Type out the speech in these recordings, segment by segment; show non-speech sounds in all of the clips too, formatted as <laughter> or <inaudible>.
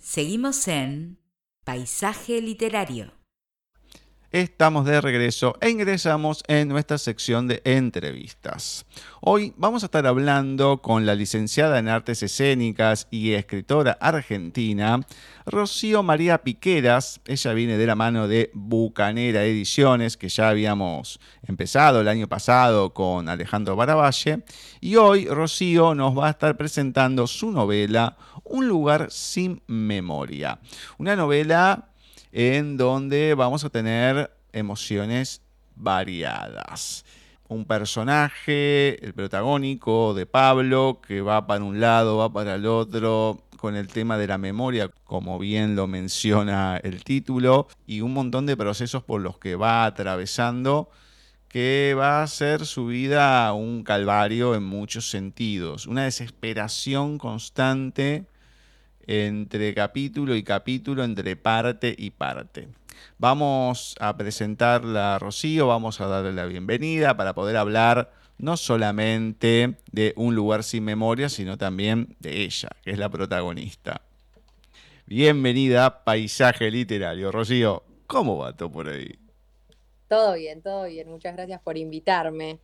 Seguimos en Paisaje Literario. Estamos de regreso e ingresamos en nuestra sección de entrevistas. Hoy vamos a estar hablando con la licenciada en Artes Escénicas y escritora argentina, Rocío María Piqueras. Ella viene de la mano de Bucanera Ediciones, que ya habíamos empezado el año pasado con Alejandro Baravalle. Y hoy Rocío nos va a estar presentando su novela Un lugar sin memoria. Una novela en donde vamos a tener emociones variadas. Un personaje, el protagónico de Pablo, que va para un lado, va para el otro, con el tema de la memoria, como bien lo menciona el título, y un montón de procesos por los que va atravesando, que va a hacer su vida un calvario en muchos sentidos, una desesperación constante entre capítulo y capítulo, entre parte y parte. Vamos a presentarla a Rocío, vamos a darle la bienvenida para poder hablar no solamente de un lugar sin memoria, sino también de ella, que es la protagonista. Bienvenida Paisaje Literario. Rocío, ¿cómo va todo por ahí? Todo bien, todo bien. Muchas gracias por invitarme.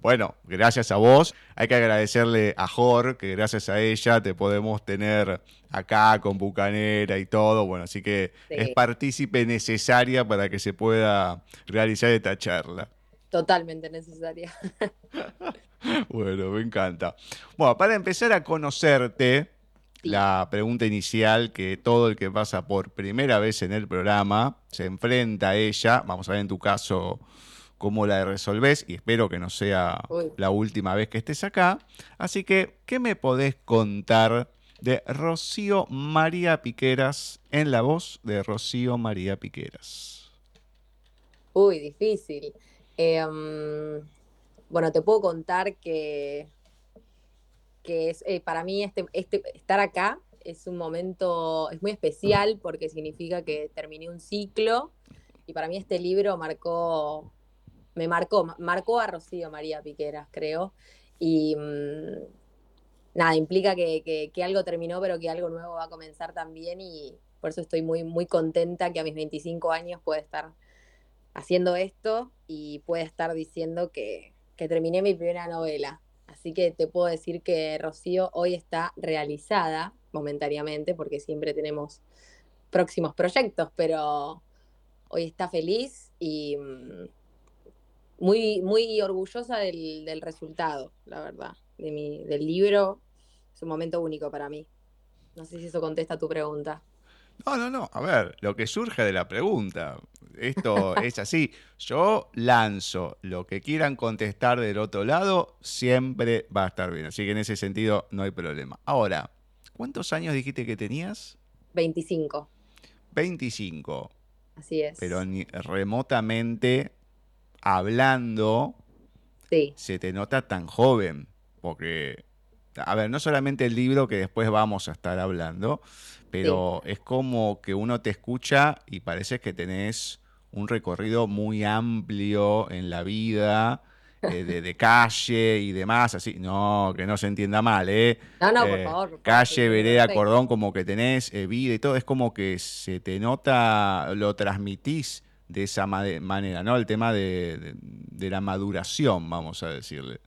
Bueno, gracias a vos. Hay que agradecerle a Jor, que gracias a ella te podemos tener acá con Bucanera y todo. Bueno, así que es partícipe necesaria para que se pueda realizar esta charla. Totalmente necesaria. <laughs> bueno, me encanta. Bueno, para empezar a conocerte, la pregunta inicial que todo el que pasa por primera vez en el programa se enfrenta a ella, vamos a ver en tu caso cómo la resolvés y espero que no sea la última vez que estés acá. Así que, ¿qué me podés contar de Rocío María Piqueras en la voz de Rocío María Piqueras? Uy, difícil. Em, bueno, te puedo contar que, que es, eh, para mí este, este, estar acá es un momento, es muy especial porque significa que terminé un ciclo y para mí este libro marcó me marcó, marcó a Rocío María Piqueras, creo. Y mm, nada, implica que, algo terminó, pero que algo nuevo va a comenzar también. Y por eso estoy muy, muy contenta que a mis 25 años pueda estar haciendo esto y pueda estar diciendo que, que terminé mi primera novela. Así que te puedo decir que Rocío hoy está realizada momentáneamente, porque siempre tenemos próximos proyectos, pero hoy está feliz y mm, muy, muy orgullosa del, resultado, la verdad, de mi, del libro. Es un momento único para mí. No sé si eso contesta tu pregunta. No, no, no. A ver, lo que surge de la pregunta. Esto <laughs> es así. Yo lanzo lo que quieran contestar del otro lado, siempre va a estar bien. Así que en ese sentido no hay problema. Ahora, ¿cuántos años dijiste que tenías? 25. 25. Así es. Pero ni remotamente hablando, se te nota tan joven. Porque, a ver, no solamente el libro que después vamos a estar hablando, pero es como que uno te escucha y parece que tenés un recorrido muy amplio en la vida. Eh, de, <laughs> calle y demás, así, no, que no se entienda mal, ¿eh? No, no, por eh, favor. calle, vereda, cordón, como que tenés eh, vida y todo, es como que se te nota, lo transmitís de esa manera, ¿no? El tema de, la maduración, vamos a decirle.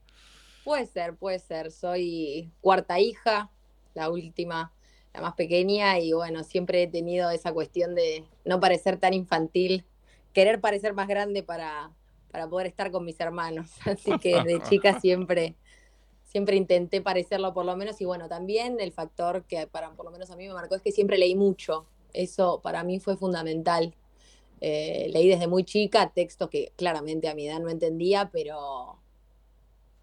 Puede ser, puede ser. Soy cuarta hija, la última, la más pequeña, y bueno, siempre he tenido esa cuestión de no parecer tan infantil, querer parecer más grande para, para poder estar con mis hermanos. <laughs> Así que de <laughs> chica siempre, siempre intenté parecerlo por lo menos, y bueno, también el factor que para por lo menos a mí me marcó es que siempre leí mucho. Eso para mí fue fundamental eh, leí desde muy chica textos que claramente a mi edad no entendía, pero,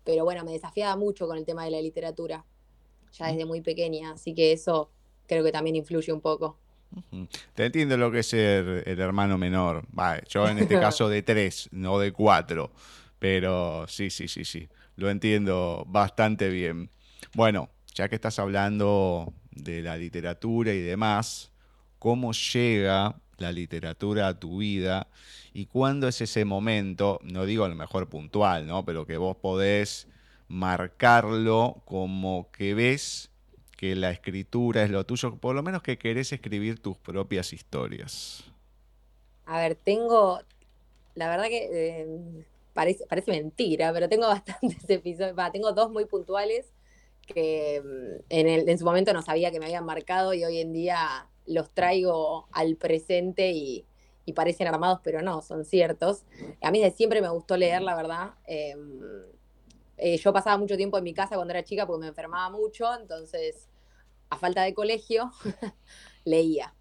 pero bueno, me desafiaba mucho con el tema de la literatura, ya desde muy pequeña, así que eso creo que también influye un poco. Te entiendo lo que es ser el hermano menor. yo en este <laughs> caso de tres, no de cuatro. Pero sí, sí, sí, sí. Lo entiendo bastante bien. Bueno, ya que estás hablando de la literatura y demás, ¿cómo llega la literatura a tu vida y cuándo es ese momento, no digo a lo mejor puntual, ¿no? pero que vos podés marcarlo como que ves que la escritura es lo tuyo, por lo menos que querés escribir tus propias historias? A ver, tengo, la verdad que eh, parece, parece mentira, pero tengo <laughs> bastantes episodios, tengo dos muy puntuales que mm, en, el, en su momento no sabía que me habían marcado y hoy en día los traigo al presente y, parecen armados, pero no, son ciertos. A mí siempre me gustó leer, la verdad. Em, eh, yo pasaba mucho tiempo en mi casa cuando era chica porque me enfermaba mucho, entonces, a falta de colegio, <laughs> leía.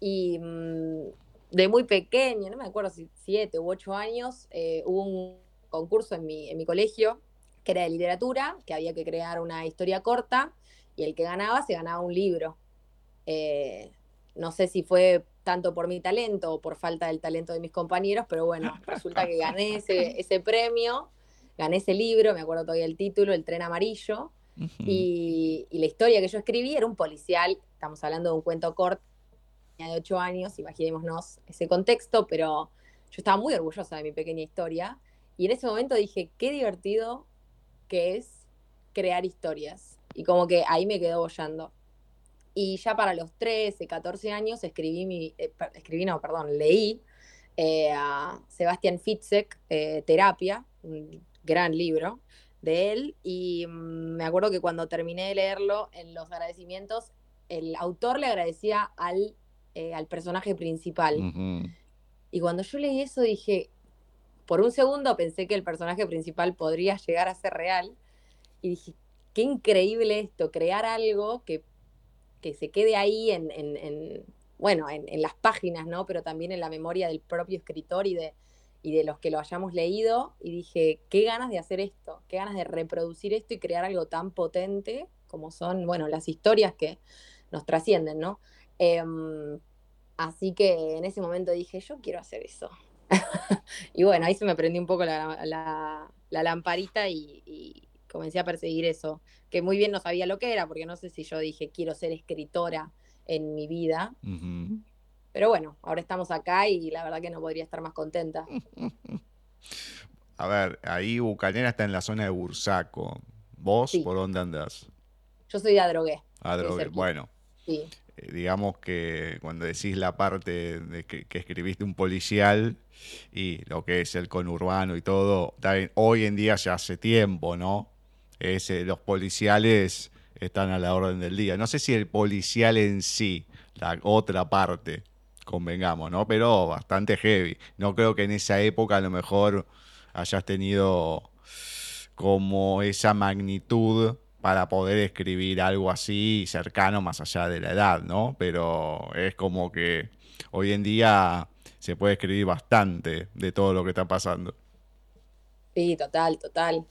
Y mm, de muy pequeño, no me acuerdo si siete u ocho años, eh, hubo un concurso en mi, en mi colegio que era de literatura, que había que crear una historia corta y el que ganaba se ganaba un libro. Eh, no sé si fue tanto por mi talento o por falta del talento de mis compañeros, pero bueno, <laughs> resulta que gané ese, ese premio, gané ese libro, me acuerdo todavía el título, El tren amarillo, y, la historia que yo escribí era un policial, estamos hablando de un cuento corto, de ocho años, imaginémonos ese contexto, pero yo estaba muy orgullosa de mi pequeña historia, y en ese momento dije, qué divertido que es crear historias. Y como que ahí me quedó bollando. Y ya para los 13, 14 años escribí mi, eh, escribí, no, perdón, leí eh, a Sebastián Fitzek, eh, Terapia, un gran libro de él. Y mm, me acuerdo que cuando terminé de leerlo, en los agradecimientos, el autor le agradecía al, al personaje principal. Y cuando yo leí eso dije, por un segundo pensé que el personaje principal podría llegar a ser real y dije, qué increíble esto, crear algo que, que se quede ahí en, en, bueno, en, las páginas, ¿no? Pero también en la memoria del propio escritor y de, y de los que lo hayamos leído. Y dije, qué ganas de hacer esto, qué ganas de reproducir esto y crear algo tan potente como son, bueno, las historias que nos trascienden, ¿no? Em, así que en ese momento dije, yo quiero hacer eso. <laughs> y bueno, ahí se me prendió un poco la, lamparita y, comencé a perseguir eso, que muy bien no sabía lo que era, porque no sé si yo dije quiero ser escritora en mi vida. Pero bueno, ahora estamos acá y la verdad que no podría estar más contenta. <laughs> A ver, ahí Bucanera está en la zona de Bursaco. ¿Vos por dónde andás? Yo soy de Adrogué. Adrogué, bueno. Sí. Eh, digamos que cuando decís la parte de que, escribiste un policial y lo que es el conurbano y todo, hoy en día ya hace tiempo, ¿no? Los policiales están a la orden del día. No sé si el policial en sí, la otra parte, convengamos, ¿no? Pero bastante heavy. No creo que en esa época a lo mejor hayas tenido como esa magnitud para poder escribir algo así cercano más allá de la edad, ¿no? Pero es como que hoy en día se puede escribir bastante de todo lo que está pasando. Sí, total, total.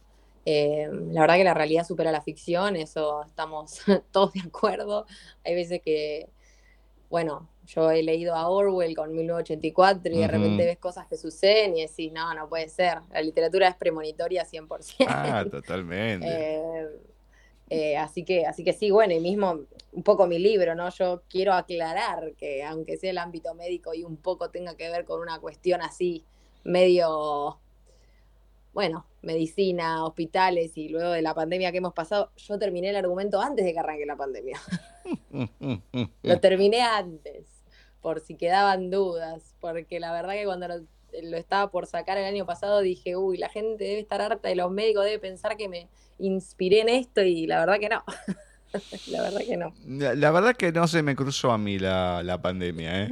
Eh, la verdad que la realidad supera la ficción, eso estamos <laughs> todos de acuerdo. Hay veces que, bueno, yo he leído a Orwell con 1984 y de repente ves cosas que suceden y decís, no, no puede ser. La literatura es premonitoria 100%. Ah, <laughs> totalmente. Eh, eh, así, que, así que sí, bueno, y mismo un poco mi libro, ¿no? Yo quiero aclarar que aunque sea el ámbito médico y un poco tenga que ver con una cuestión así medio, bueno, medicina, hospitales y luego de la pandemia que hemos pasado, yo terminé el argumento antes de que arranque la pandemia. <laughs> lo terminé antes, por si quedaban dudas, porque la verdad que cuando lo lo estaba por sacar el año pasado, dije, uy, la gente debe estar harta y los médicos deben pensar que me inspiré en esto y la verdad que no. <laughs> la verdad que no. La, verdad que no se me cruzó a mí la, pandemia, ¿eh?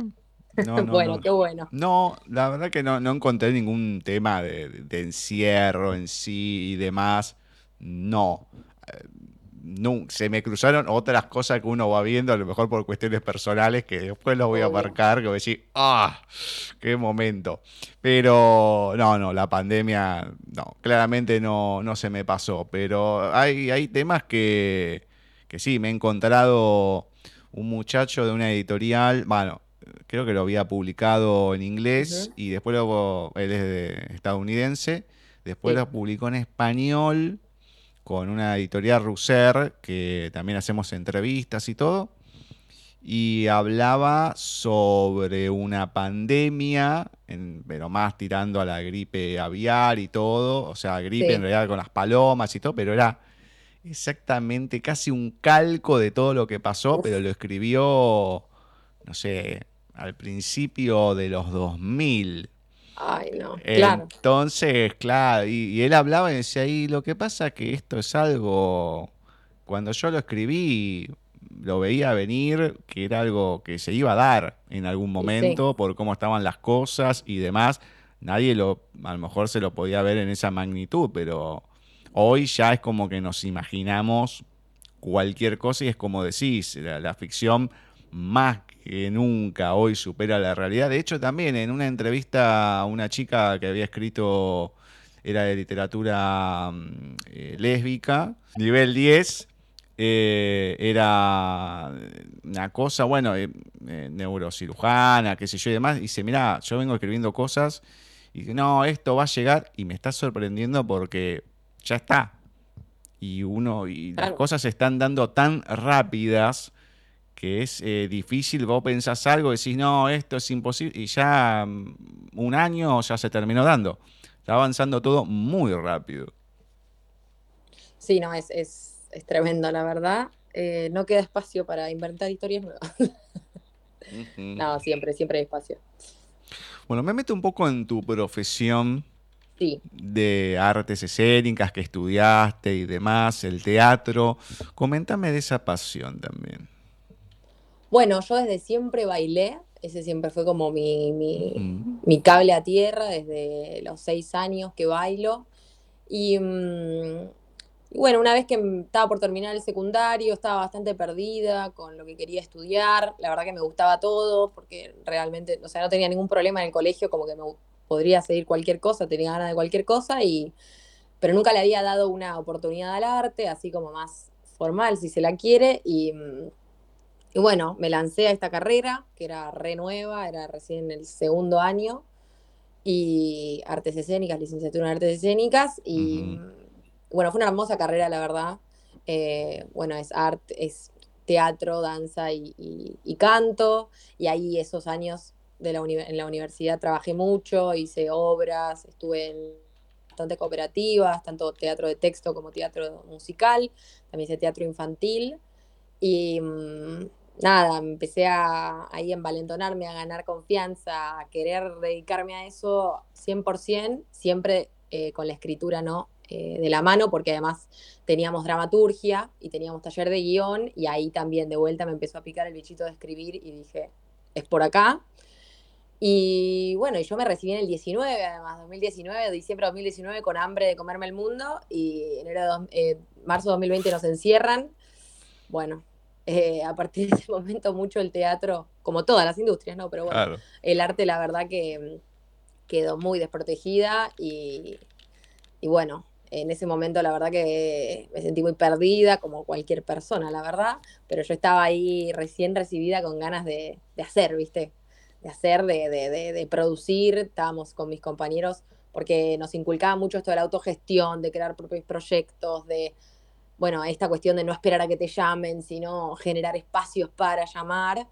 <laughs> bueno, qué bueno. No, la verdad que no, no encontré ningún tema de, de, encierro en sí y demás. No no, se me cruzaron otras cosas que uno va viendo, a lo mejor por cuestiones personales, que después los voy a marcar, que voy a decir, ¡ah! ¡Qué momento! Pero no, no, la pandemia, no, claramente no, no se me pasó. Pero hay, hay temas que, que sí, me he encontrado un muchacho de una editorial, bueno, creo que lo había publicado en inglés y después luego, él es de estadounidense, después lo publicó en español con una editorial Russer, que también hacemos entrevistas y todo, y hablaba sobre una pandemia, pero más tirando a la gripe aviar y todo, o sea, gripe en realidad con las palomas y todo, pero era exactamente casi un calco de todo lo que pasó, pero lo escribió, no sé, al principio de los 2000. Ay, no, claro. Entonces, claro, y, él hablaba y decía, y lo que pasa que esto es algo, cuando yo lo escribí, lo veía venir, que era algo que se iba a dar en algún momento por cómo estaban las cosas y demás. Nadie lo, a lo mejor se lo podía ver en esa magnitud, pero hoy ya es como que nos imaginamos cualquier cosa y es como decís, la ficción más que nunca hoy supera la realidad. De hecho, también en una entrevista a una chica que había escrito, era de literatura mm, eh, lésbica, nivel 10, eh, era una cosa, bueno, eh, neurocirujana, qué sé yo y demás. Y dice, mira, yo vengo escribiendo cosas y dice, no, esto va a llegar y me está sorprendiendo porque ya está. Y uno, y las cosas se están dando tan rápidas que es eh, difícil, vos pensás algo, decís, no, esto es imposible, y ya mm, un año ya se terminó dando. Está avanzando todo muy rápido. Sí, no, es, es, tremendo, la verdad. Eh, no queda espacio para inventar historias nuevas. No, siempre, siempre hay espacio. Bueno, me meto un poco en tu profesión de artes escénicas que estudiaste y demás, el teatro. Coméntame de esa pasión también. Bueno, yo desde siempre bailé, ese siempre fue como mi, mi, cable a tierra, desde los seis años que bailo. Y, mm, y, bueno, una vez que estaba por terminar el secundario, estaba bastante perdida con lo que quería estudiar. La verdad que me gustaba todo, porque realmente, o sea, no tenía ningún problema en el colegio, como que me podría seguir cualquier cosa, tenía ganas de cualquier cosa, y, pero nunca le había dado una oportunidad al arte, así como más formal, si se la quiere. Y mm, y bueno, me lancé a esta carrera, que era re nueva, era recién el segundo año, y artes escénicas, licenciatura en artes escénicas, y bueno, fue una hermosa carrera, la verdad. Eh, bueno, es arte, es teatro, danza y, canto, y ahí esos años de la en la universidad trabajé mucho, hice obras, estuve en bastante cooperativas, tanto teatro de texto como teatro musical, también hice teatro infantil, y... Mm, nada, empecé a ahí envalentonarme, a ganar confianza, a querer dedicarme a eso 100%, siempre eh, con la escritura, ¿no? Eh, de la mano, porque además teníamos dramaturgia y teníamos taller de guion, y ahí también de vuelta me empezó a picar el bichito de escribir y dije, es por acá. Y bueno, yo me recibí en el 19, además, 2019, diciembre de 2019, con hambre de comerme el mundo, y enero de eh, marzo de 2020 nos encierran. Bueno, eh, a partir de ese momento mucho el teatro, como todas las industrias, ¿no? Pero bueno, el arte la verdad que mm, quedó muy desprotegida y, bueno, en ese momento la verdad que me sentí muy perdida, como cualquier persona, la verdad, pero yo estaba ahí recién recibida con ganas de, hacer, ¿viste? De hacer, de, de, de, producir, estábamos con mis compañeros porque nos inculcaba mucho esto de la autogestión, de crear propios proyectos, de bueno, esta cuestión de no esperar a que te llamen, sino generar espacios para llamar.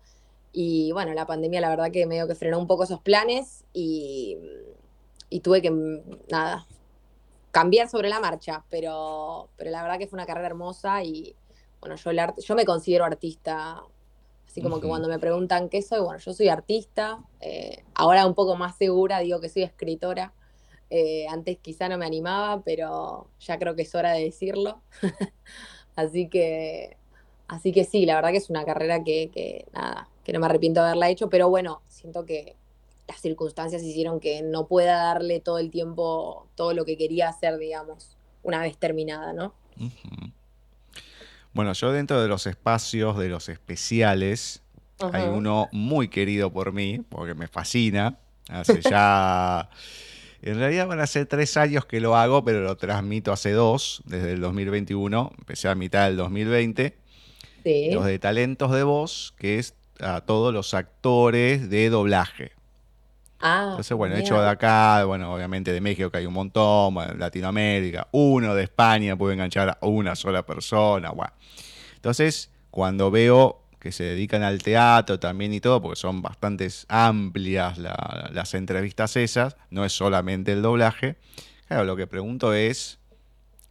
Y bueno, la pandemia la verdad que medio que frenó un poco esos planes y, tuve que, nada, cambiar sobre la marcha, pero, pero la verdad que fue una carrera hermosa y bueno, yo, el arte, yo me considero artista, así como que cuando me preguntan qué soy, bueno, yo soy artista, eh, ahora un poco más segura digo que soy escritora, eh, antes quizá no me animaba, pero ya creo que es hora de decirlo. <laughs> así que, así que sí, la verdad que es una carrera que, nada, que no me arrepiento de haberla hecho, pero bueno, siento que las circunstancias hicieron que no pueda darle todo el tiempo todo lo que quería hacer, digamos, una vez terminada, ¿no? Bueno, yo dentro de los espacios de los especiales, hay uno muy querido por mí, porque me fascina. Hace ya <laughs> En realidad van a ser tres años que lo hago, pero lo transmito hace dos, desde el 2021, empecé a mitad del 2020. Sí. Los de talentos de voz, que es a todos los actores de doblaje. Ah, Entonces, bueno, hecho de acá, bueno, obviamente de México, que hay un montón, Latinoamérica, uno de España puede enganchar a una sola persona, bueno. Entonces, cuando veo que se dedican al teatro también y todo, porque son bastante amplias las entrevistas esas, no es solamente el doblaje. Claro, lo que pregunto es,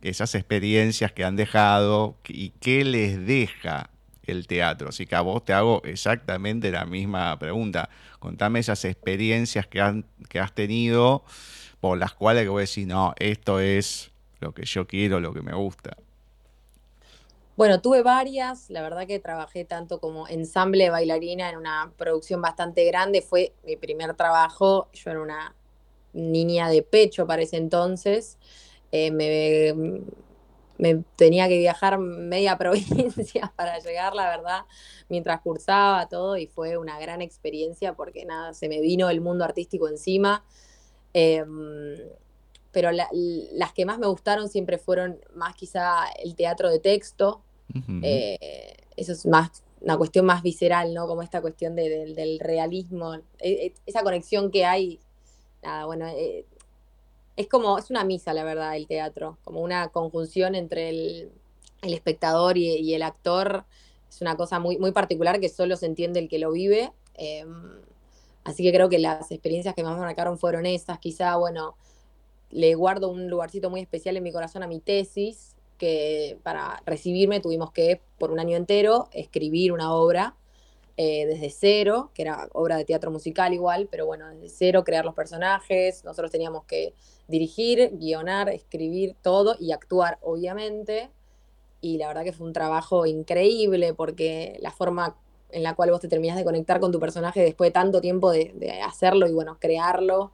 esas experiencias que han dejado y qué les deja el teatro. Así que a vos te hago exactamente la misma pregunta. Contame esas experiencias que, han, que has tenido por las cuales que voy a decir, no, esto es lo que yo quiero, lo que me gusta. Bueno, tuve varias, la verdad que trabajé tanto como ensamble de bailarina en una producción bastante grande, fue mi primer trabajo, yo era una niña de pecho para ese entonces, eh, me, tenía que viajar media <laughs> provincia para llegar, la verdad, mientras cursaba todo y fue una gran experiencia porque nada, se me vino el mundo artístico encima. Em, pero las que más me gustaron siempre fueron más quizá el teatro de texto. Eh, eso es más una cuestión más visceral, ¿no? Como esta cuestión del realismo, e, e, esa conexión que hay. Nada, bueno, eh, es como, es una misa, la verdad, el teatro, como una conjunción entre el, espectador y, el actor. Es una cosa muy, muy particular que solo se entiende el que lo vive. Em, así que creo que las experiencias que más me marcaron fueron esas. Quizá, bueno, le guardo un lugarcito muy especial en mi corazón a mi tesis, que para recibirme tuvimos que, por un año entero, escribir una obra eh, desde cero, que era obra de teatro musical igual, pero bueno, desde cero, crear los personajes, nosotros teníamos que dirigir, guionar, escribir todo y actuar, obviamente. Y la verdad que fue un trabajo increíble porque la forma en la cual vos te terminás de conectar con tu personaje después de tanto tiempo de hacerlo y bueno, crearlo,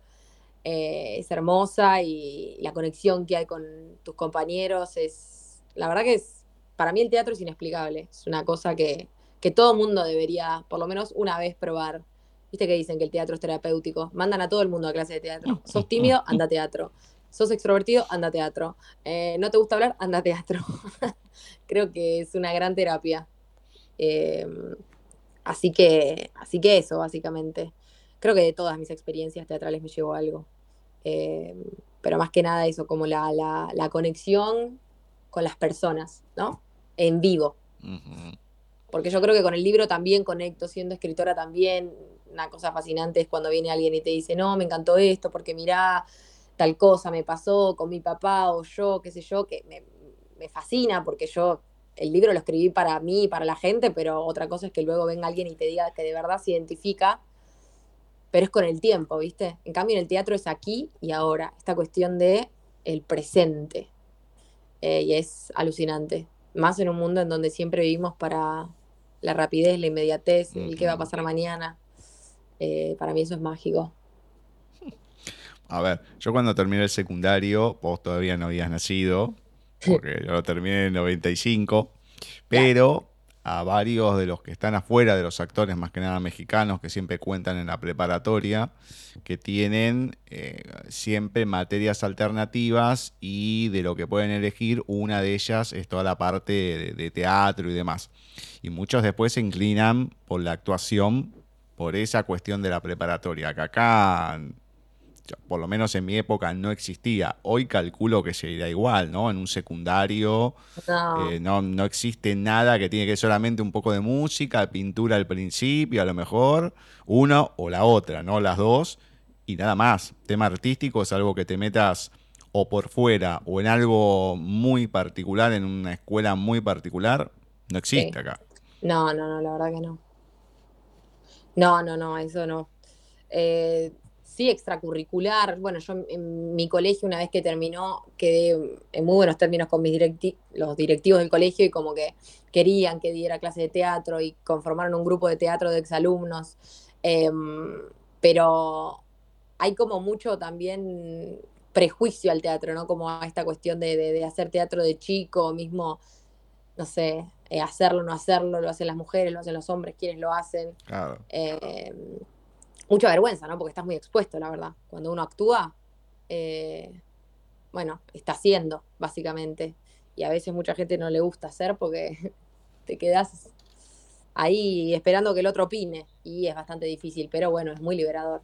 eh, es hermosa y la conexión que hay con tus compañeros es, la verdad que es, para mí el teatro es inexplicable, es una cosa que, que todo mundo debería por lo menos una vez probar. Viste que dicen que el teatro es terapéutico, mandan a todo el mundo a clase de teatro. <laughs> Sos tímido, anda a teatro. Sos extrovertido, anda a teatro. Eh, no te gusta hablar, anda a teatro. <laughs> Creo que es una gran terapia. Em, así que, así que eso, básicamente creo que de todas mis experiencias teatrales me llevó algo. Eh, pero más que nada eso, como la, la, conexión con las personas, ¿no? En vivo. Porque yo creo que con el libro también conecto, siendo escritora también, una cosa fascinante es cuando viene alguien y te dice, no, me encantó esto, porque mirá, tal cosa me pasó con mi papá o yo, qué sé yo, que me, me fascina porque yo el libro lo escribí para mí y para la gente, pero otra cosa es que luego venga alguien y te diga que de verdad se identifica pero es con el tiempo, ¿viste? En cambio, en el teatro es aquí y ahora, esta cuestión de el presente. Eh, y es alucinante. Más en un mundo en donde siempre vivimos para la rapidez, la inmediatez, el qué va a pasar mañana. Eh, para mí eso es mágico. <laughs> A ver, yo cuando terminé el secundario, vos todavía no habías nacido, <laughs> porque yo lo terminé en el 95, pero a varios de los que están afuera, de los actores más que nada mexicanos, que siempre cuentan en la preparatoria, que tienen eh, siempre materias alternativas y de lo que pueden elegir, una de ellas es toda la parte de, teatro y demás. Y muchos después se inclinan por la actuación, por esa cuestión de la preparatoria, acá por lo menos en mi época no existía. Hoy calculo que sería igual, ¿no? En un secundario eh, no. no, existe nada que tiene que solamente un poco de música, pintura al principio, a lo mejor, uno o la otra, ¿no? Las dos, y nada más. Tema artístico es algo que te metas o por fuera o en algo muy particular, en una escuela muy particular, no existe acá. No, no, no, la verdad que no. No, no, no, eso no. Eh, sí, extracurricular. Bueno, yo en mi colegio, una vez que terminó, quedé en muy buenos términos con mis los directivos del colegio y como que querían que diera clase de teatro y conformaron un grupo de teatro de exalumnos. Em, pero hay como mucho también prejuicio al teatro, ¿no? Como a esta cuestión de, hacer teatro de chico, mismo, no sé, eh, hacerlo, no hacerlo, lo hacen las mujeres, lo hacen los hombres, quienes lo hacen. Claro. Em, mucha vergüenza, ¿no? Porque estás muy expuesto, la verdad. Cuando uno actúa, eh, bueno, está haciendo, básicamente. Y a veces mucha gente no le gusta hacer porque <laughs> te quedas ahí esperando que el otro opine. Y es bastante difícil, pero bueno, es muy liberador.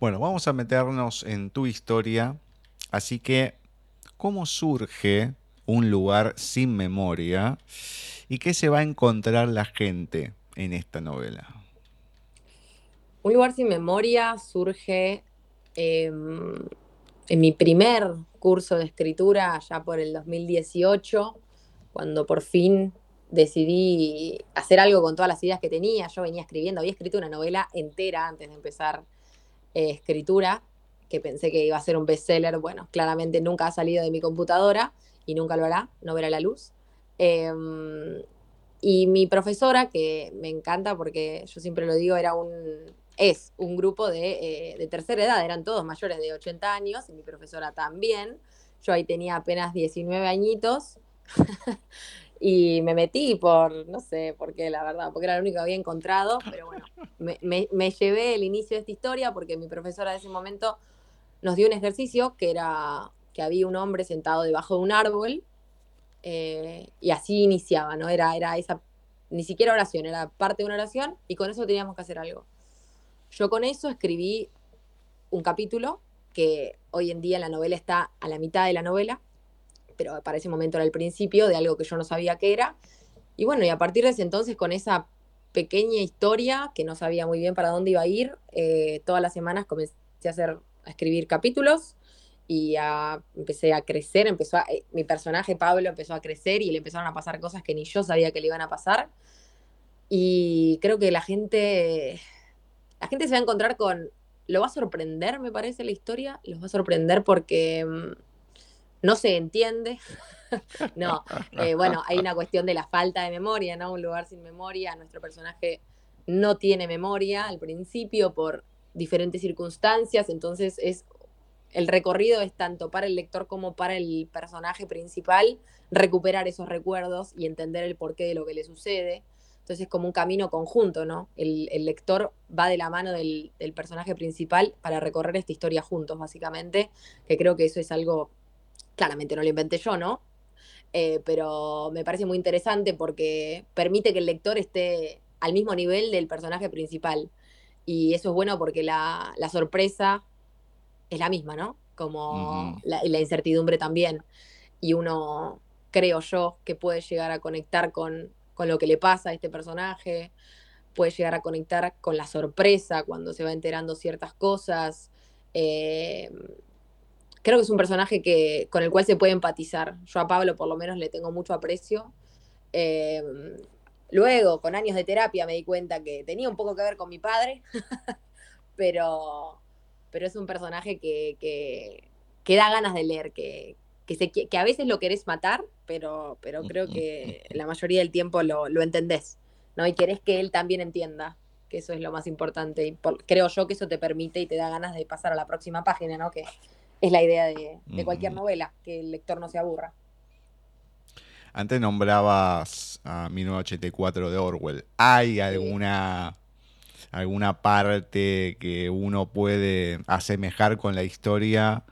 Bueno, vamos a meternos en tu historia. Así que, ¿cómo surge un lugar sin memoria? ¿Y qué se va a encontrar la gente en esta novela? Un lugar sin memoria surge em, en mi primer curso de escritura, ya por el 2018, cuando por fin decidí hacer algo con todas las ideas que tenía. Yo venía escribiendo, había escrito una novela entera antes de empezar eh, escritura, que pensé que iba a ser un bestseller. Bueno, claramente nunca ha salido de mi computadora y nunca lo hará, no verá la luz. Em, y mi profesora, que me encanta porque yo siempre lo digo, era un, es un grupo de, eh, de, tercera edad, eran todos mayores de 80 años, y mi profesora también. Yo ahí tenía apenas 19 añitos <laughs> y me metí por, no sé por qué, la verdad, porque era lo único que había encontrado, pero bueno, <laughs> me, me, llevé el inicio de esta historia porque mi profesora de ese momento nos dio un ejercicio que era que había un hombre sentado debajo de un árbol eh, y así iniciaba, ¿no? Era, era esa, ni siquiera oración, era parte de una oración y con eso teníamos que hacer algo. Yo con eso escribí un capítulo que hoy en día la novela está a la mitad de la novela, pero para ese momento era el principio de algo que yo no sabía qué era. Y bueno, y a partir de ese entonces, con esa pequeña historia que no sabía muy bien para dónde iba a ir, eh, todas las semanas comencé a, hacer, a escribir capítulos y empecé a crecer, empezó eh, mi personaje Pablo empezó a crecer y le empezaron a pasar cosas que ni yo sabía que le iban a pasar. Y creo que la gente, la gente se va a encontrar con, lo va a sorprender, me parece, la historia, los va a sorprender porque mm, no se entiende. <laughs> no, eh, bueno, hay una cuestión de la falta de memoria, ¿no? Un lugar sin memoria, nuestro personaje no tiene memoria al principio por diferentes circunstancias, entonces es el recorrido es tanto para el lector como para el personaje principal recuperar esos recuerdos y entender el porqué de lo que le sucede. Entonces es como un camino conjunto, ¿no? El, lector va de la mano del, personaje principal para recorrer esta historia juntos, básicamente, que creo que eso es algo, claramente no lo inventé yo, ¿no? Eh, pero me parece muy interesante porque permite que el lector esté al mismo nivel del personaje principal. Y eso es bueno porque la, la sorpresa es la misma, ¿no? Como la, incertidumbre también. Y uno, creo yo, que puede llegar a conectar con, con lo que le pasa a este personaje, puede llegar a conectar con la sorpresa cuando se va enterando ciertas cosas. Eh, creo que es un personaje que, con el cual se puede empatizar. Yo a Pablo por lo menos le tengo mucho aprecio. Eh, luego, con años de terapia, me di cuenta que tenía un poco que ver con mi padre, <laughs> pero, pero es un personaje que, que, da ganas de leer, que, que, que a veces lo querés matar, pero, pero creo que la mayoría del tiempo lo, lo entendés, ¿no? Y querés que él también entienda, que eso es lo más importante. Y creo yo que eso te permite y te da ganas de pasar a la próxima página, ¿no? Que es la idea de, cualquier novela, que el lector no se aburra. Antes nombrabas a 1984 de Orwell. ¿Hay alguna alguna parte que uno puede asemejar con la historia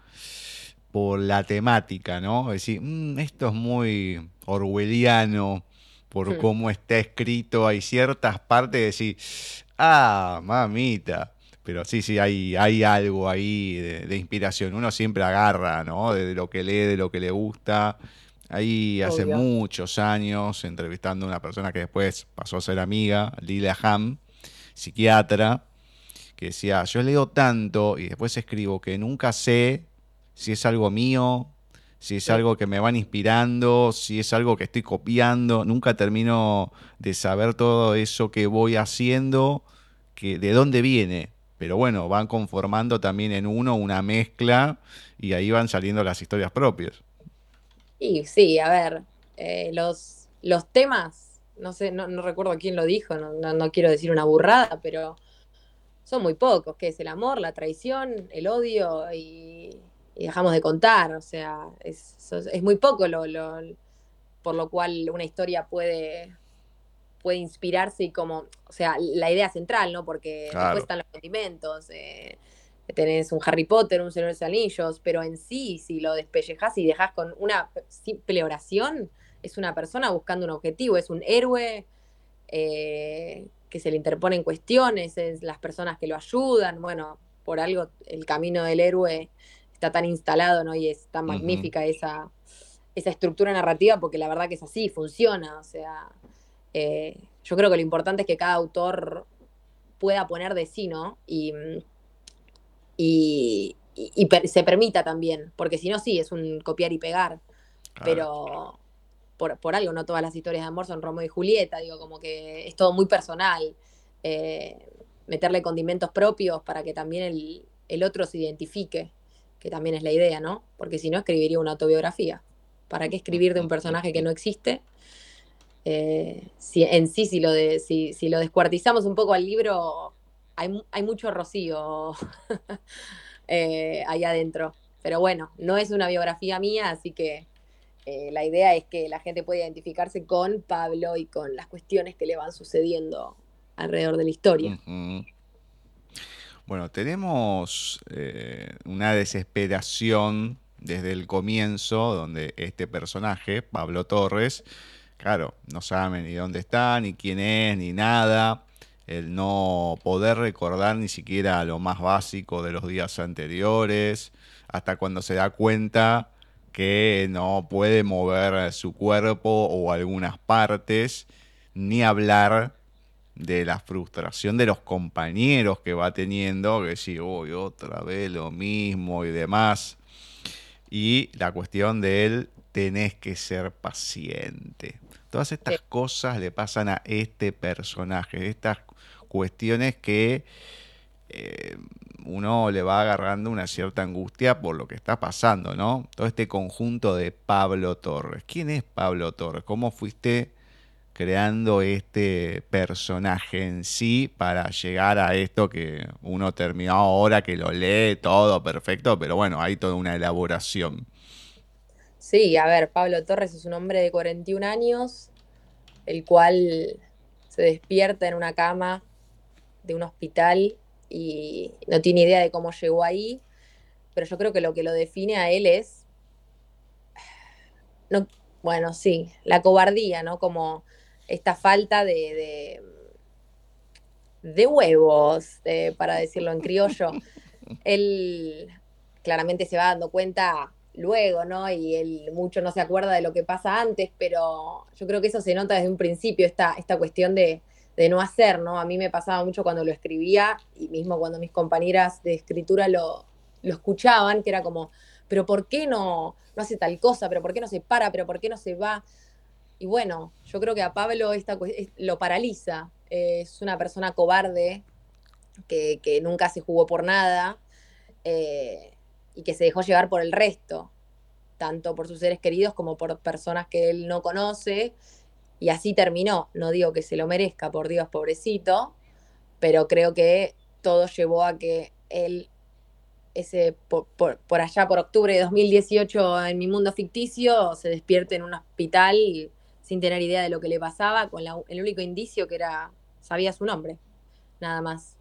por la temática, ¿no? Es decir, mm, esto es muy orwelliano por cómo está escrito. Hay ciertas partes de decir, ah, mamita. Pero sí, sí, hay, hay algo ahí de, inspiración. Uno siempre agarra, ¿no? De, lo que lee, de lo que le gusta. Ahí hace muchos años, entrevistando a una persona que después pasó a ser amiga, Lila Ham, psiquiatra, que decía, yo leo tanto y después escribo que nunca sé si es algo mío, si es algo que me van inspirando, si es algo que estoy copiando, nunca termino de saber todo eso que voy haciendo, que de dónde viene. Pero bueno, van conformando también en uno una mezcla y ahí van saliendo las historias propias. Y sí, a ver, eh, los, los temas no sé, no, recuerdo quién lo dijo, no, quiero decir una burrada, pero son muy pocos, que es el amor, la traición, el odio y, dejamos de contar, o sea, es, es muy poco lo, lo, por lo cual una historia puede, puede inspirarse y como, o sea, la idea central, ¿no? Porque después están los condimentos, eh, tenés un Harry Potter, un Señor de los Anillos, pero en sí, si lo despellejas y dejas con una simple oración, es una persona buscando un objetivo, es un héroe eh, que se le interponen cuestiones, es las personas que lo ayudan, bueno, por algo el camino del héroe está tan instalado, ¿no? Y es tan magnífica esa, esa estructura narrativa, porque la verdad que es así, funciona, o sea, eh, yo creo que lo importante es que cada autor pueda poner de sí, ¿no? Y, y, y, se permita también, porque si no, sí, es un copiar y pegar. Pero por, algo, no todas las historias de amor son Romeo y Julieta, digo, como que es todo muy personal. Eh, meterle condimentos propios para que también el, el, otro se identifique, que también es la idea, ¿no? Porque si no, escribiría una autobiografía. ¿Para qué escribir de un personaje que no existe? Eh, si, en sí, si lo, de, si, si, lo descuartizamos un poco al libro, hay, mucho rocío <laughs> eh, ahí adentro. Pero bueno, no es una biografía mía, así que eh, la idea es que la gente pueda identificarse con Pablo y con las cuestiones que le van sucediendo alrededor de la historia. Bueno, tenemos eh, una desesperación desde el comienzo, donde este personaje, Pablo Torres, claro, no sabe ni dónde está, ni quién es, ni nada. El no poder recordar ni siquiera lo más básico de los días anteriores, hasta cuando se da cuenta que no puede mover su cuerpo o algunas partes, ni hablar de la frustración de los compañeros que va teniendo, que sí, otra vez lo mismo y demás. Y la cuestión de él, tenés que ser paciente. Todas estas cosas le pasan a este personaje, estas cuestiones que eh, uno le va agarrando una cierta angustia por lo que está pasando, ¿no? Todo este conjunto de Pablo Torres. ¿Quién es Pablo Torres? ¿Cómo fuiste creando este personaje en sí para llegar a esto que uno terminó ahora, que lo lee todo perfecto, pero bueno, hay toda una elaboración. Sí, a ver, Pablo Torres es un hombre de 41 años, el cual se despierta en una cama de un hospital y no tiene idea de cómo llegó ahí, pero yo creo que lo que lo define a él es, no, bueno, sí, la cobardía, ¿no? Como esta falta de, de, huevos, para decirlo en criollo. <laughs> él claramente se va dando cuenta luego, ¿no? Y él mucho no se acuerda de lo que pasa antes, pero yo creo que eso se nota desde un principio, esta, esta cuestión de, de no hacer, ¿no? A mí me pasaba mucho cuando lo escribía y mismo cuando mis compañeras de escritura lo, lo escuchaban, que era como, pero ¿por qué no, no hace tal cosa? ¿Pero por qué no se para? ¿Pero por qué no se va? Y bueno, yo creo que a Pablo esta, lo paraliza. es una persona cobarde que, que, nunca se jugó por nada eh, y que se dejó llevar por el resto, tanto por sus seres queridos como por personas que él no conoce y así terminó. No digo que se lo merezca, por Dios, pobrecito, pero creo que todo llevó a que él, ese, por, allá por octubre de 2018 en mi mundo ficticio, se despierte en un hospital sin tener idea de lo que le pasaba, con el único indicio que era, sabía su nombre, nada más.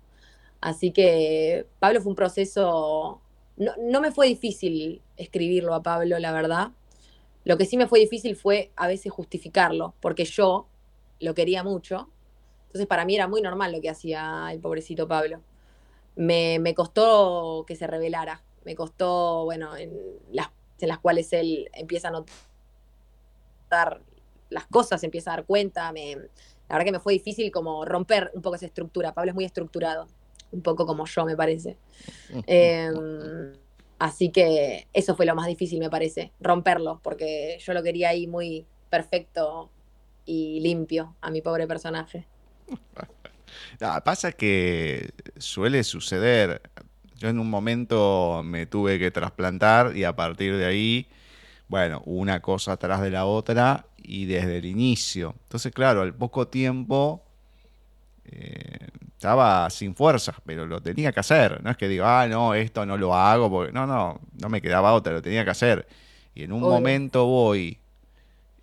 Así que Pablo fue un proceso, no, no me fue difícil escribirlo a Pablo, la verdad, lo que sí me fue difícil fue a veces justificarlo, porque yo lo quería mucho. Entonces para mí era muy normal lo que hacía el pobrecito Pablo. Me, costó que se revelara, me costó, bueno, en las, en las cuales él empieza a notar las cosas, empieza a dar cuenta. Me, la verdad que me fue difícil como romper un poco esa estructura. Pablo es muy estructurado, un poco como yo, me parece. Así que eso fue lo más difícil, me parece, romperlo, porque yo lo quería ahí muy perfecto y limpio a mi pobre personaje. <laughs> pasa que suele suceder. Yo en un momento me tuve que trasplantar y a partir de ahí, bueno, una cosa atrás de la otra y desde el inicio. Entonces, claro, al poco tiempo eh, estaba sin fuerzas, pero lo tenía que hacer. No es que diga, ah, no, esto no lo hago, porque no, no, no me quedaba otra, lo tenía que hacer. Y en un momento voy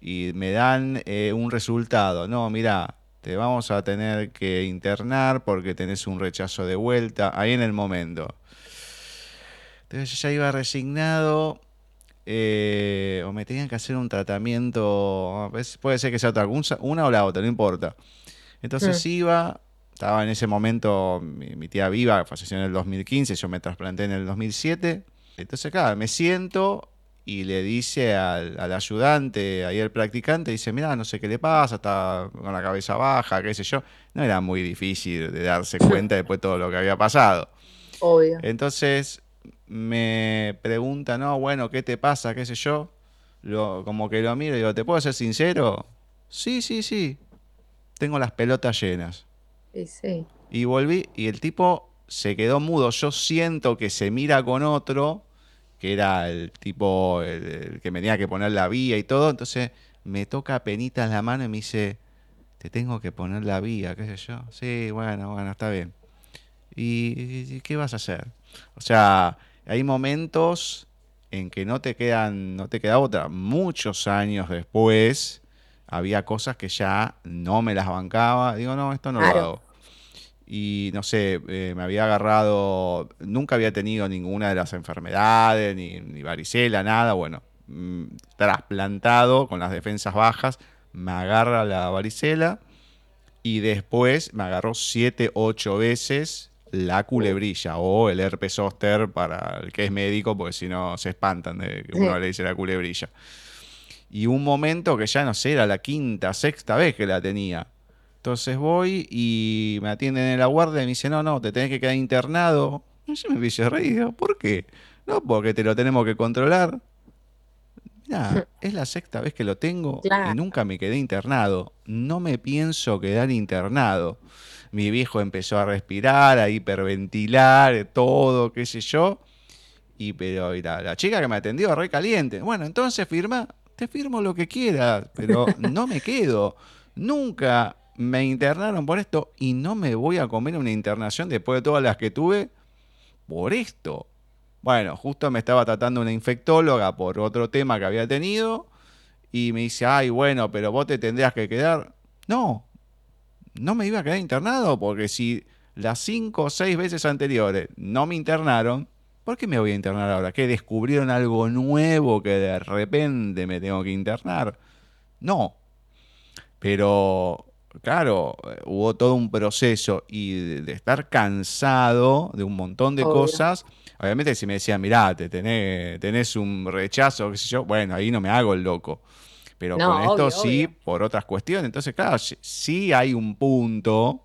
y me dan eh, un resultado. No, mira, te vamos a tener que internar porque tenés un rechazo de vuelta, ahí en el momento. Entonces yo ya iba resignado. Eh, o me tenían que hacer un tratamiento, puede ser que sea otra, una o la otra, no importa. Entonces mm. iba, estaba en ese momento mi, tía viva, falleció en el 2015, yo me trasplanté en el 2007. Entonces, claro, me siento y le dice al, ayudante, ahí el practicante, dice, mira, no sé qué le pasa, está con la cabeza baja, qué sé yo. No era muy difícil de darse <laughs> cuenta después de todo lo que había pasado. Obvio. Entonces me pregunta, no, bueno, ¿qué te pasa? ¿Qué sé yo? Lo, como que lo miro y digo, ¿te puedo ser sincero? Sí, sí, sí. Tengo las pelotas llenas. Sí, sí. Y volví y el tipo se quedó mudo. Yo siento que se mira con otro, que era el tipo el, el que me tenía que poner la vía y todo. Entonces me toca penita en la mano y me dice, te tengo que poner la vía, qué sé yo. Sí, bueno, bueno, está bien. ¿Y, y qué vas a hacer? O sea, hay momentos en que no te quedan, no te queda otra. Muchos años después había cosas que ya no me las bancaba. Digo, no, esto no lo hago. Y no sé, eh, me había agarrado, nunca había tenido ninguna de las enfermedades, ni, ni varicela, nada. Bueno, mm, trasplantado con las defensas bajas, me agarra la varicela y después me agarró siete, ocho veces la culebrilla o el herpes zóster para el que es médico, porque si no se espantan de que uno Sí. le dice la culebrilla. Y un momento que ya no sé, era la quinta, sexta vez que la tenía. Entonces voy y me atienden en la guardia y me dicen, no, no, te tenés que quedar internado. Y yo me pillé reír, digo, ¿por qué? No, porque te lo tenemos que controlar. Mirá, es la sexta vez que lo tengo Claro. y nunca me quedé internado. No me pienso quedar internado. Mi viejo empezó a respirar, a hiperventilar, todo, qué sé yo. Y pero y la, la chica que me atendió, re caliente. Bueno, entonces firma, te firmo lo que quieras, pero <laughs> no me quedo. Nunca me internaron por esto y no me voy a comer una internación después de todas las que tuve por esto. Bueno, justo me estaba tratando una infectóloga por otro tema que había tenido y me dice, ay, bueno, pero vos te tendrías que quedar. No, no me iba a quedar internado porque si las cinco o seis veces anteriores no me internaron, ¿por qué me voy a internar ahora? ¿Que descubrieron algo nuevo que de repente me tengo que internar? No. Pero, claro, eh, hubo todo un proceso y de, de estar cansado de un montón de Obvio. cosas. Obviamente si me decían, mirá, te tenés, tenés un rechazo, qué sé yo, bueno, ahí no me hago el loco. Pero No, con esto obvio, sí, obvio. por otras cuestiones. Entonces, claro, sí- sí hay un punto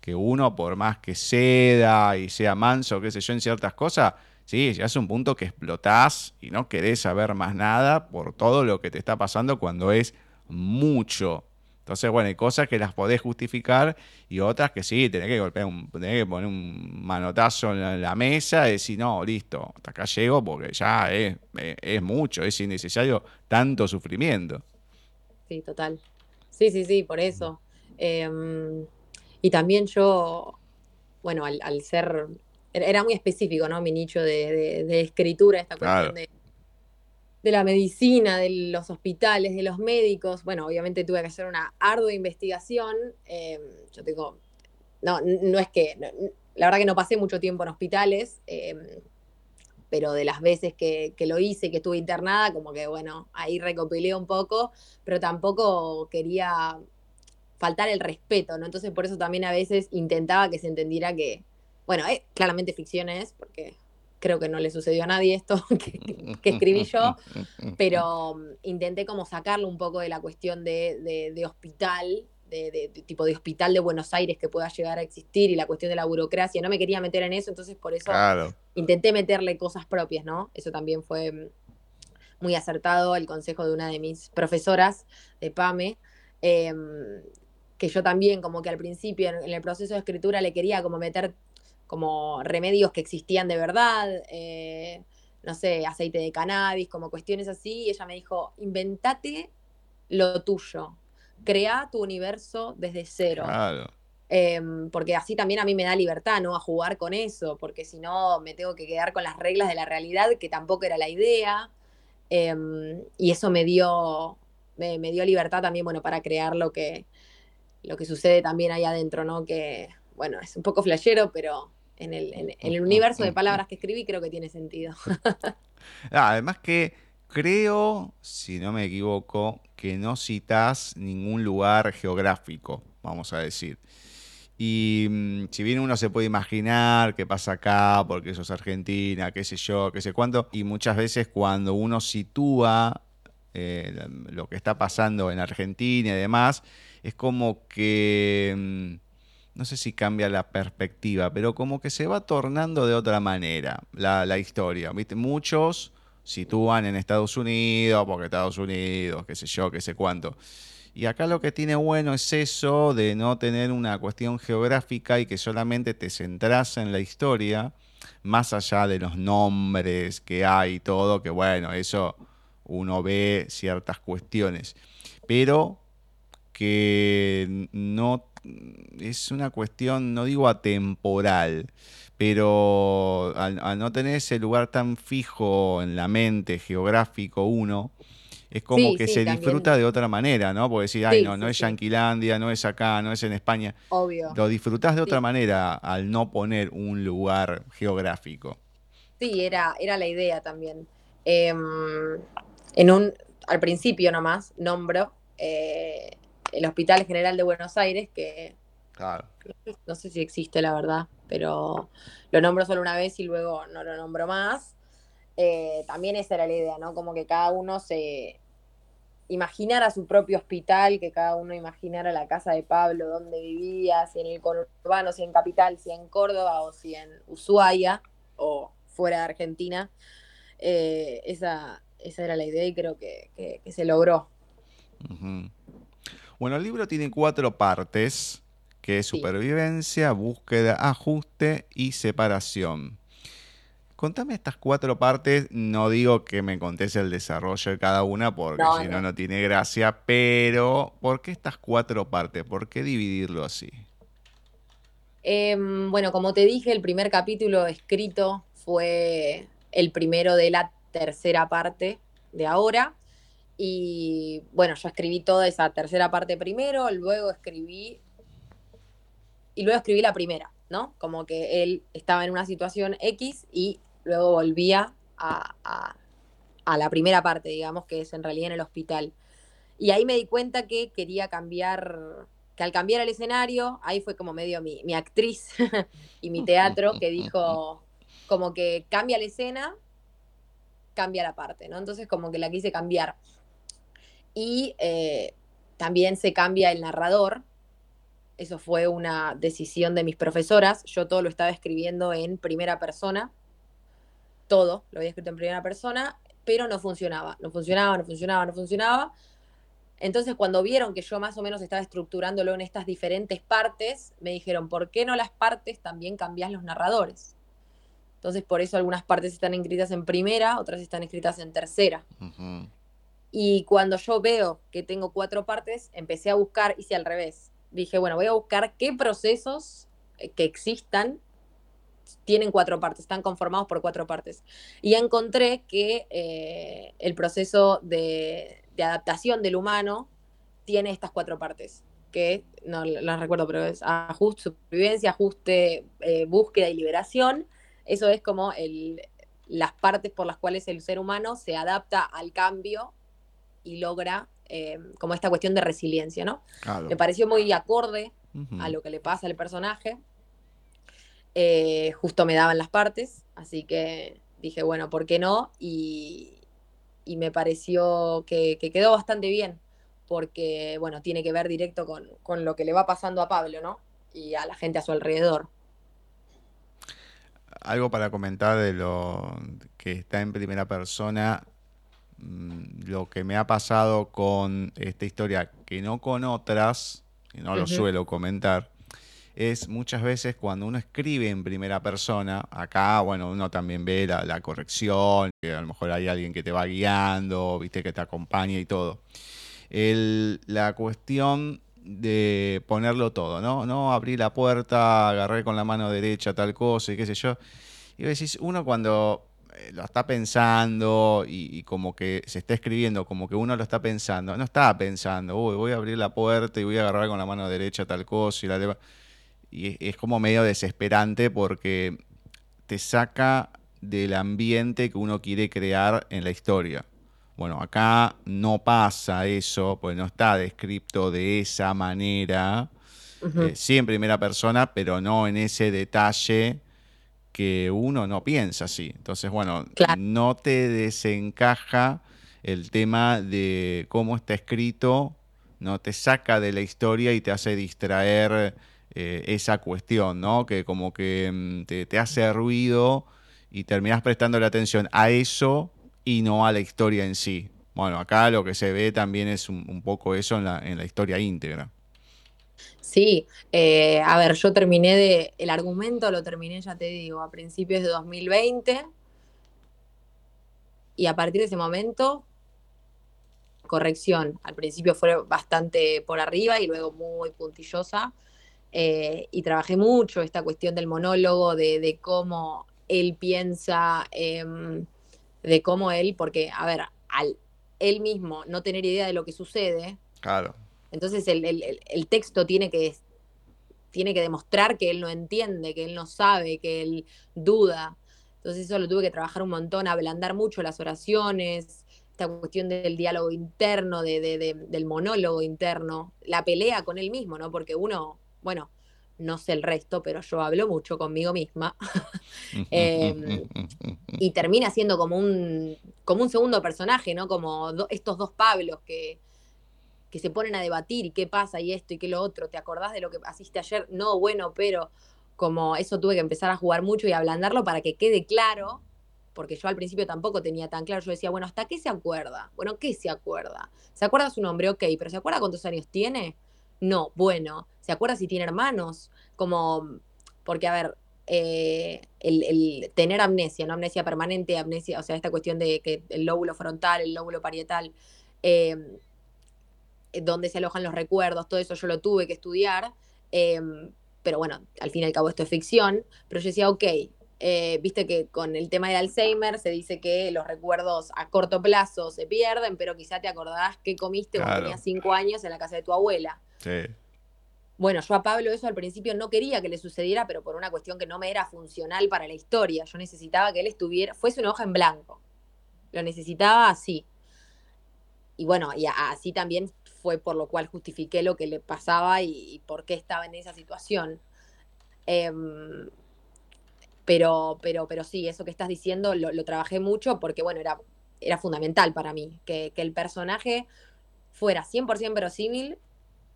que uno, por más que ceda y sea manso, qué sé yo, en ciertas cosas, sí, ya es un punto que explotás y no querés saber más nada por todo lo que te está pasando cuando es mucho. Entonces, bueno, hay cosas que las podés justificar y otras que sí, tenés que golpear un, tenés que poner un manotazo en la, en la mesa y decir, no, listo, hasta acá llego porque ya es, es, es mucho, es innecesario tanto sufrimiento. Sí, total. Sí, sí, sí, por eso. Em, y también yo, bueno, al, al ser, era muy específico, ¿no? Mi nicho de, de- de escritura, esta Claro. cuestión de, de la medicina, de los hospitales, de los médicos. Bueno, obviamente tuve que hacer una ardua investigación. Em, yo tengo, no, no es que, la verdad que no pasé mucho tiempo en hospitales, em, pero de las veces que, que lo hice, que estuve internada, como que bueno, ahí recopilé un poco, pero tampoco quería faltar el respeto, ¿no? Entonces por eso también a veces intentaba que se entendiera que, bueno, eh, claramente ficción es, porque creo que no le sucedió a nadie esto <laughs> que, escribí yo, pero um, intenté como sacarlo un poco de la cuestión de, de- de hospital, de, tipo de hospital de Buenos Aires que pueda llegar a existir y la cuestión de la burocracia. No me quería meter en eso, entonces por eso Claro. intenté meterle cosas propias, ¿no? Eso también fue mm, muy acertado el consejo de una de mis profesoras de PAME, em, que yo también como que al principio en el proceso de escritura le quería como meter como remedios que existían de verdad, eh, no sé, aceite de cannabis, como cuestiones así, y ella me dijo, inventate lo tuyo, crea tu universo desde cero. Claro. Em, porque así también a mí me da libertad, ¿no? A jugar con eso, porque si no me tengo que quedar con las reglas de la realidad, que tampoco era la idea. Em, y eso me dio, me, me dio libertad también, bueno, para crear lo que, lo que sucede también ahí adentro, ¿no? Que, bueno, es un poco flashero, pero en el, en- en el universo de palabras que escribí creo que tiene sentido. <laughs> Ah, además que creo, si no me equivoco, que no citas ningún lugar geográfico, vamos a decir. Y mm, si bien uno se puede imaginar qué pasa acá, porque eso es Argentina, qué sé yo, qué sé cuánto, y muchas veces cuando uno sitúa eh, lo que está pasando en Argentina y demás, es como que, mm, no sé si cambia la perspectiva, pero como que se va tornando de otra manera la, la historia. ¿viste? Muchos sitúan en Estados Unidos, porque Estados Unidos, qué sé yo, qué sé cuánto. Y acá lo que tiene bueno es eso de no tener una cuestión geográfica y que solamente te centras en la historia, más allá de los nombres que hay y todo, que bueno, eso uno ve ciertas cuestiones. Pero que no es una cuestión, no digo atemporal, pero al, no tener ese lugar tan fijo en la mente geográfico uno, es como que se disfruta de otra manera, ¿no? Porque decir, ay, no, no es Yanquilandia, no es acá, no es en España. Obvio. Lo disfrutás de otra manera al no poner un lugar geográfico. Sí, era, era la idea también. Em, en un, al principio nomás, nombro eh, el Hospital General de Buenos Aires, que no sé si existe la verdad, pero lo nombro solo una vez y luego no lo nombro más. Eh, también esa era la idea, ¿no? Como que cada uno se imaginara su propio hospital, que cada uno imaginara la casa de Pablo, dónde vivía, si en el conurbano, si en Capital, si en Córdoba o si en Ushuaia o fuera de Argentina. Eh, esa, esa era la idea y creo que, se logró. Bueno, el libro tiene cuatro partes, que es supervivencia, búsqueda, ajuste y separación. Contame estas cuatro partes, no digo que me contes el desarrollo de cada una, porque si no, no tiene gracia, pero ¿por qué estas cuatro partes? ¿Por qué dividirlo así? Em, bueno, como te dije, el primer capítulo escrito fue el primero de la tercera parte de ahora. Y bueno, yo escribí toda esa tercera parte primero, luego escribí. Y luego escribí la primera, ¿no? Como que él estaba en una situación X y luego volvía a, la primera parte, digamos, que es en realidad en el hospital. Y ahí me di cuenta que quería cambiar, que al cambiar el escenario, ahí fue como medio mi actriz <laughs> y mi teatro que dijo, como que cambia la escena, cambia la parte, ¿no? Entonces como que la quise cambiar. Y eh, también se cambia el narrador. Eso fue una decisión de mis profesoras. Yo todo lo estaba escribiendo en primera persona todo lo había escrito en primera persona, pero no funcionaba, no funcionaba, no funcionaba, no funcionaba. Entonces, cuando vieron que yo más o menos estaba estructurándolo en estas diferentes partes, me dijeron, ¿por qué no las partes también cambias los narradores? Entonces, por eso algunas partes están escritas en primera, otras están escritas en tercera. Y cuando yo veo que tengo cuatro partes, empecé a buscar, hice al revés. Dije, bueno, voy a buscar qué procesos eh, que existan tienen cuatro partes, están conformados por cuatro partes. Y encontré que eh, el proceso de, adaptación del humano tiene estas cuatro partes, que no las recuerdo, pero es ajuste, supervivencia, ajuste, eh, búsqueda y liberación. Eso es como el, las partes por las cuales el ser humano se adapta al cambio y logra eh, como esta cuestión de resiliencia, ¿no? Me pareció muy acorde a lo que le pasa al personaje eh, justo me daban las partes, así que dije, bueno, ¿por qué no? Y, me pareció que, quedó bastante bien, porque, bueno, tiene que ver directo con, lo que le va pasando a Pablo, ¿no? Y a la gente a su alrededor. Algo para comentar de lo que está en primera persona, lo que me ha pasado con esta historia, que no con otras, y no lo suelo comentar, es muchas veces cuando uno escribe en primera persona, acá, bueno, uno también ve la, corrección, que a lo mejor hay alguien que te va guiando, viste, que te acompaña y todo. la cuestión de ponerlo todo, ¿no? No abrir la puerta, agarré con la mano derecha tal cosa y qué sé yo. Y decís, uno cuando lo está pensando y, como que se está escribiendo, como que uno lo está pensando, no está pensando, uy, voy a abrir la puerta y voy a agarrar con la mano derecha tal cosa y la demás y es como medio desesperante porque te saca del ambiente que uno quiere crear en la historia. Bueno, acá no pasa eso, pues no está descrito de esa manera, eh, sí en primera persona, pero no en ese detalle que uno no piensa así. Entonces, bueno, no te desencaja el tema de cómo está escrito, no te saca de la historia y te hace distraer eh, esa cuestión, ¿no? Que como que mm, te, hace ruido y terminas prestando la atención a eso y no a la historia en sí. Bueno, acá lo que se ve también es un, poco eso en la, en la historia íntegra. Sí, eh, a ver, yo terminé de, el argumento lo terminé, ya te digo, a principios de 2020 y a partir de ese momento, corrección, al principio fue bastante por arriba y luego muy puntillosa. Eh, y trabajé mucho esta cuestión del monólogo, de, cómo él piensa, em, de cómo él, porque, a ver, al él mismo no tener idea de lo que sucede, claro entonces el, texto tiene que, tiene que demostrar que él no entiende, que él no sabe, que él duda. Entonces eso lo tuve que trabajar un montón, ablandar mucho las oraciones, esta cuestión del diálogo interno, de, del monólogo interno, la pelea con él mismo, ¿no? Porque uno, bueno, no sé el resto, pero yo hablo mucho conmigo misma. <laughs> Em, y termina siendo como un, como un segundo personaje, ¿no? Como estos dos Pablos que, que se ponen a debatir y qué pasa y esto y qué lo otro, ¿te acordás de lo que hiciste ayer? No, bueno, pero como eso tuve que empezar a jugar mucho y ablandarlo para que quede claro, porque yo al principio tampoco tenía tan claro, yo decía, bueno, ¿hasta qué se acuerda? Bueno, ¿qué se acuerda? ¿Se acuerda su nombre? Ok, pero ¿se acuerda cuántos años tiene? No, bueno, ¿se acuerda si tiene hermanos? Como, porque a ver, eh, el, tener amnesia, no amnesia permanente, amnesia, o sea, esta cuestión de que el lóbulo frontal, el lóbulo parietal, eh, dónde se alojan los recuerdos, todo eso yo lo tuve que estudiar. Em, pero bueno, al fin y al cabo esto es ficción. Pero yo decía, ok, eh, viste que con el tema del Alzheimer se dice que los recuerdos a corto plazo se pierden, pero quizá te acordás que comiste cuando tenías cinco años en la casa de tu abuela. Sí. Bueno, yo a Pablo eso al principio no quería que le sucediera, pero por una cuestión que no me era funcional para la historia. Yo necesitaba que él estuviera, fuese una hoja en blanco. Lo necesitaba así. Y bueno, y así también fue por lo cual justifiqué lo que le pasaba y, por qué estaba en esa situación. Em, pero, pero, pero sí, eso que estás diciendo lo, trabajé mucho porque, bueno, era, era fundamental para mí, que, el personaje fuera 100% verosímil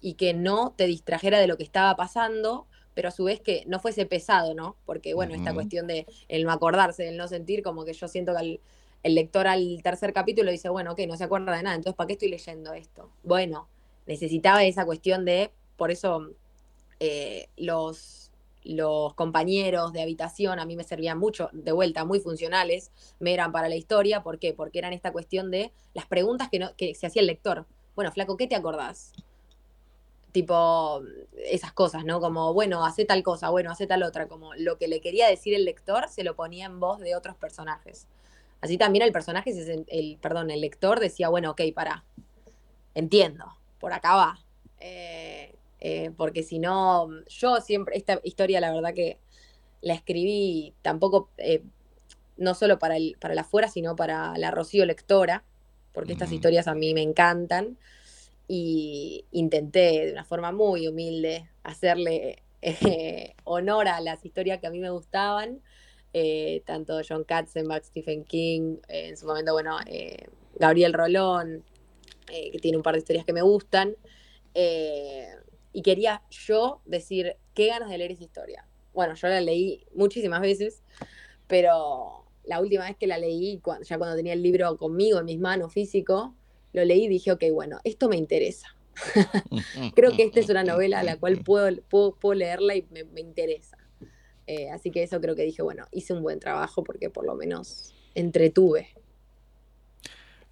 y que no te distrajera de lo que estaba pasando, pero a su vez que no fuese pesado, ¿no? Porque, bueno, esta cuestión de el no acordarse, el no sentir, como que yo siento que al, el lector al tercer capítulo dice, bueno, ok, no se acuerda de nada, entonces ¿para qué estoy leyendo esto? Bueno, necesitaba esa cuestión de, por eso eh, los, compañeros de habitación a mí me servían mucho, de vuelta, muy funcionales, me eran para la historia, ¿por qué? Porque eran esta cuestión de las preguntas que, no, que se hacía el lector. Bueno, flaco, ¿qué te acordás? Tipo, esas cosas, ¿no? Como, bueno, hace tal cosa, bueno, hace tal otra, como lo que le quería decir el lector se lo ponía en voz de otros personajes. Así también el personaje, el, perdón, el lector decía, bueno, ok, para, entiendo, por acá va. Eh, eh, porque si no, yo siempre, esta historia la verdad que la escribí tampoco, eh, no solo para, el, para la afuera, sino para la Rocío lectora, porque estas historias a mí me encantan. Y intenté de una forma muy humilde hacerle honor a las historias que a mí me gustaban eh, tanto John Katzenbach, Stephen King, eh, en su momento, bueno, eh, Gabriel Rolón, que tiene un par de historias que me gustan. y quería yo decir, qué ganas de leer esa historia. Bueno, yo la leí muchísimas veces, pero la última vez que la leí, ya cuando tenía el libro conmigo en mis manos físico, lo leí y dije, ok, bueno, esto me interesa. <laughs> Creo que esta es una novela a la cual puedo, puedo, leerla y me interesa. Eh, así que eso creo que dije, bueno, hice un buen trabajo porque por lo menos entretuve.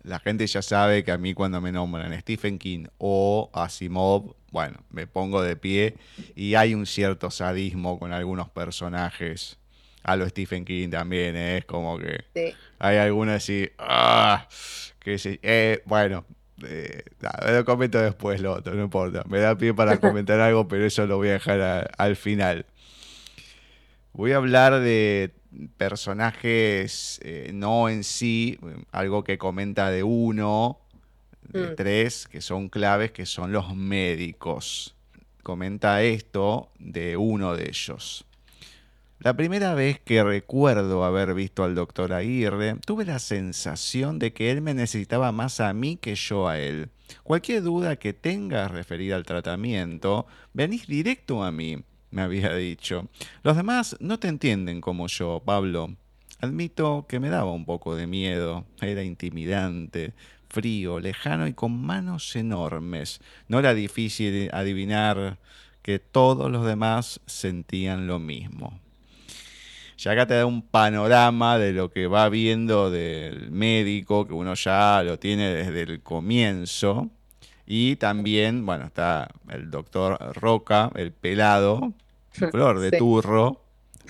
La gente ya sabe que a mí cuando me nombran Stephen King o Asimov, bueno, me pongo de pie y hay un cierto sadismo con algunos personajes. A lo Stephen King también, ¿eh? es como que hay algunos así, ah, que eh, bueno, eh, lo comento después lo otro, no importa. Me da pie para <laughs> comentar algo, pero eso lo voy a dejar al final. Voy a hablar de personajes eh, no en sí, algo que comenta de uno, de mm. tres, que son claves, que son los médicos. Comenta esto de uno de ellos. La primera vez que recuerdo haber visto al doctor Aguirre, tuve la sensación de que él me necesitaba más a mí que yo a él. Cualquier duda que tengas referida al tratamiento, venís directo a mí. Me había dicho. Los demás no te entienden como yo, Pablo. Admito que me daba un poco de miedo, era intimidante, frío, lejano y con manos enormes. No era difícil adivinar que todos los demás sentían lo mismo. Ya acá te da un panorama de lo que va viendo del médico, que uno ya lo tiene desde el comienzo. Y también, bueno, está el doctor Roca, el pelado, flor de turro,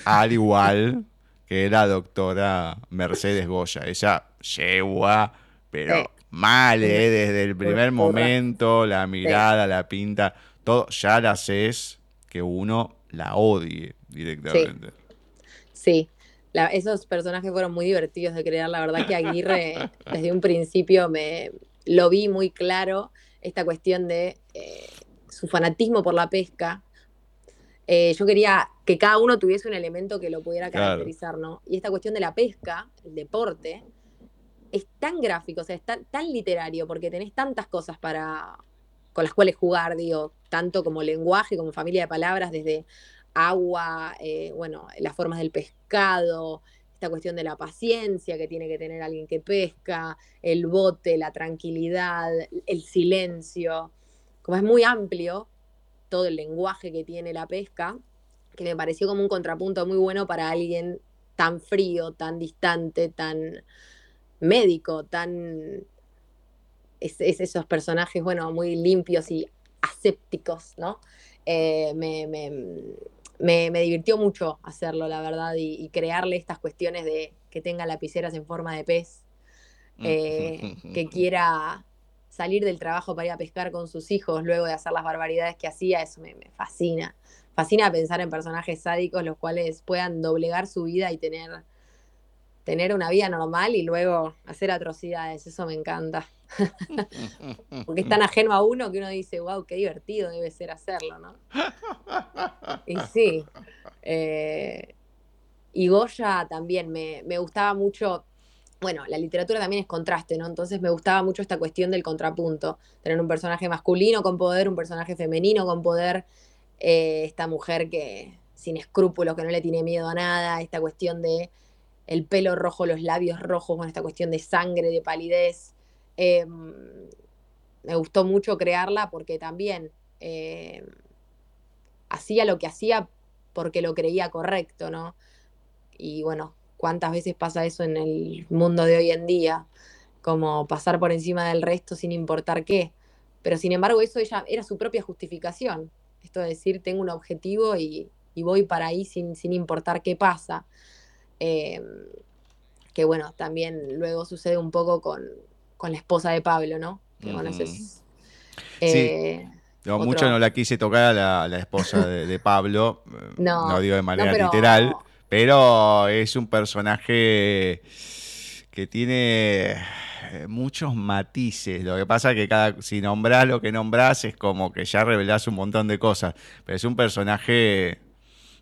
al igual que la doctora Mercedes Goya. Ella yegua, pero mal, ¿eh? desde el primer momento, la mirada, la pinta, todo, ya la haces que uno la odie directamente. Sí. esos personajes fueron muy divertidos de crear. La verdad que Aguirre, <laughs> desde un principio, me lo vi muy claro. Esta cuestión de eh, su fanatismo por la pesca, eh, yo quería que cada uno tuviese un elemento que lo pudiera caracterizar, ¿no? Y esta cuestión de la pesca, el deporte, es tan gráfico, o sea, es tan, literario, porque tenés tantas cosas para con las cuales jugar, digo, tanto como lenguaje, como familia de palabras, desde agua, eh, bueno, las formas del pescado, esta cuestión de la paciencia que tiene que tener alguien que pesca, el bote, la tranquilidad, el silencio. Como es muy amplio, todo el lenguaje que tiene la pesca, que me pareció como un contrapunto muy bueno para alguien tan frío, tan distante, tan médico, tan... Es, esos personajes, bueno, muy limpios y asépticos, ¿no? Eh, me, me, divirtió mucho hacerlo, la verdad, y, crearle estas cuestiones de que tenga lapiceras en forma de pez, mm. eh, que <laughs> quiera salir del trabajo para ir a pescar con sus hijos luego de hacer las barbaridades que hacía, eso me, fascina. Fascina pensar en personajes sádicos los cuales puedan doblegar su vida y tener, tener una vida normal y luego hacer atrocidades, eso me encanta. <laughs> Porque es tan ajeno a uno que uno dice, wow, qué divertido debe ser hacerlo, ¿no? y sí. Eh, y Goya también me, me gustaba mucho bueno, la literatura también es contraste, ¿no? Entonces me gustaba mucho esta cuestión del contrapunto, tener un personaje masculino con poder, un personaje femenino con poder, eh, esta mujer que sin escrúpulos, que no le tiene miedo a nada, esta cuestión de el pelo rojo, los labios rojos, con esta cuestión de sangre, de palidez. Em, me gustó mucho crearla porque también em, hacía lo que hacía porque lo creía correcto, ¿no? Y bueno, cuántas veces pasa eso en el mundo de hoy en día, como pasar por encima del resto sin importar qué. Pero sin embargo, eso ella era su propia justificación. Esto de decir, tengo un objetivo y, voy para ahí sin, sin importar qué pasa. Em, que bueno, también luego sucede un poco con, la esposa de Pablo, ¿no? Que bueno, eso es. Eh, mucho no la quise tocar a la, esposa de, Pablo, <laughs> no, digo de manera literal, pero es un personaje que tiene eh, muchos matices. Lo que pasa es que cada, si nombrás lo que nombrás es como que ya revelás un montón de cosas. Pero es un personaje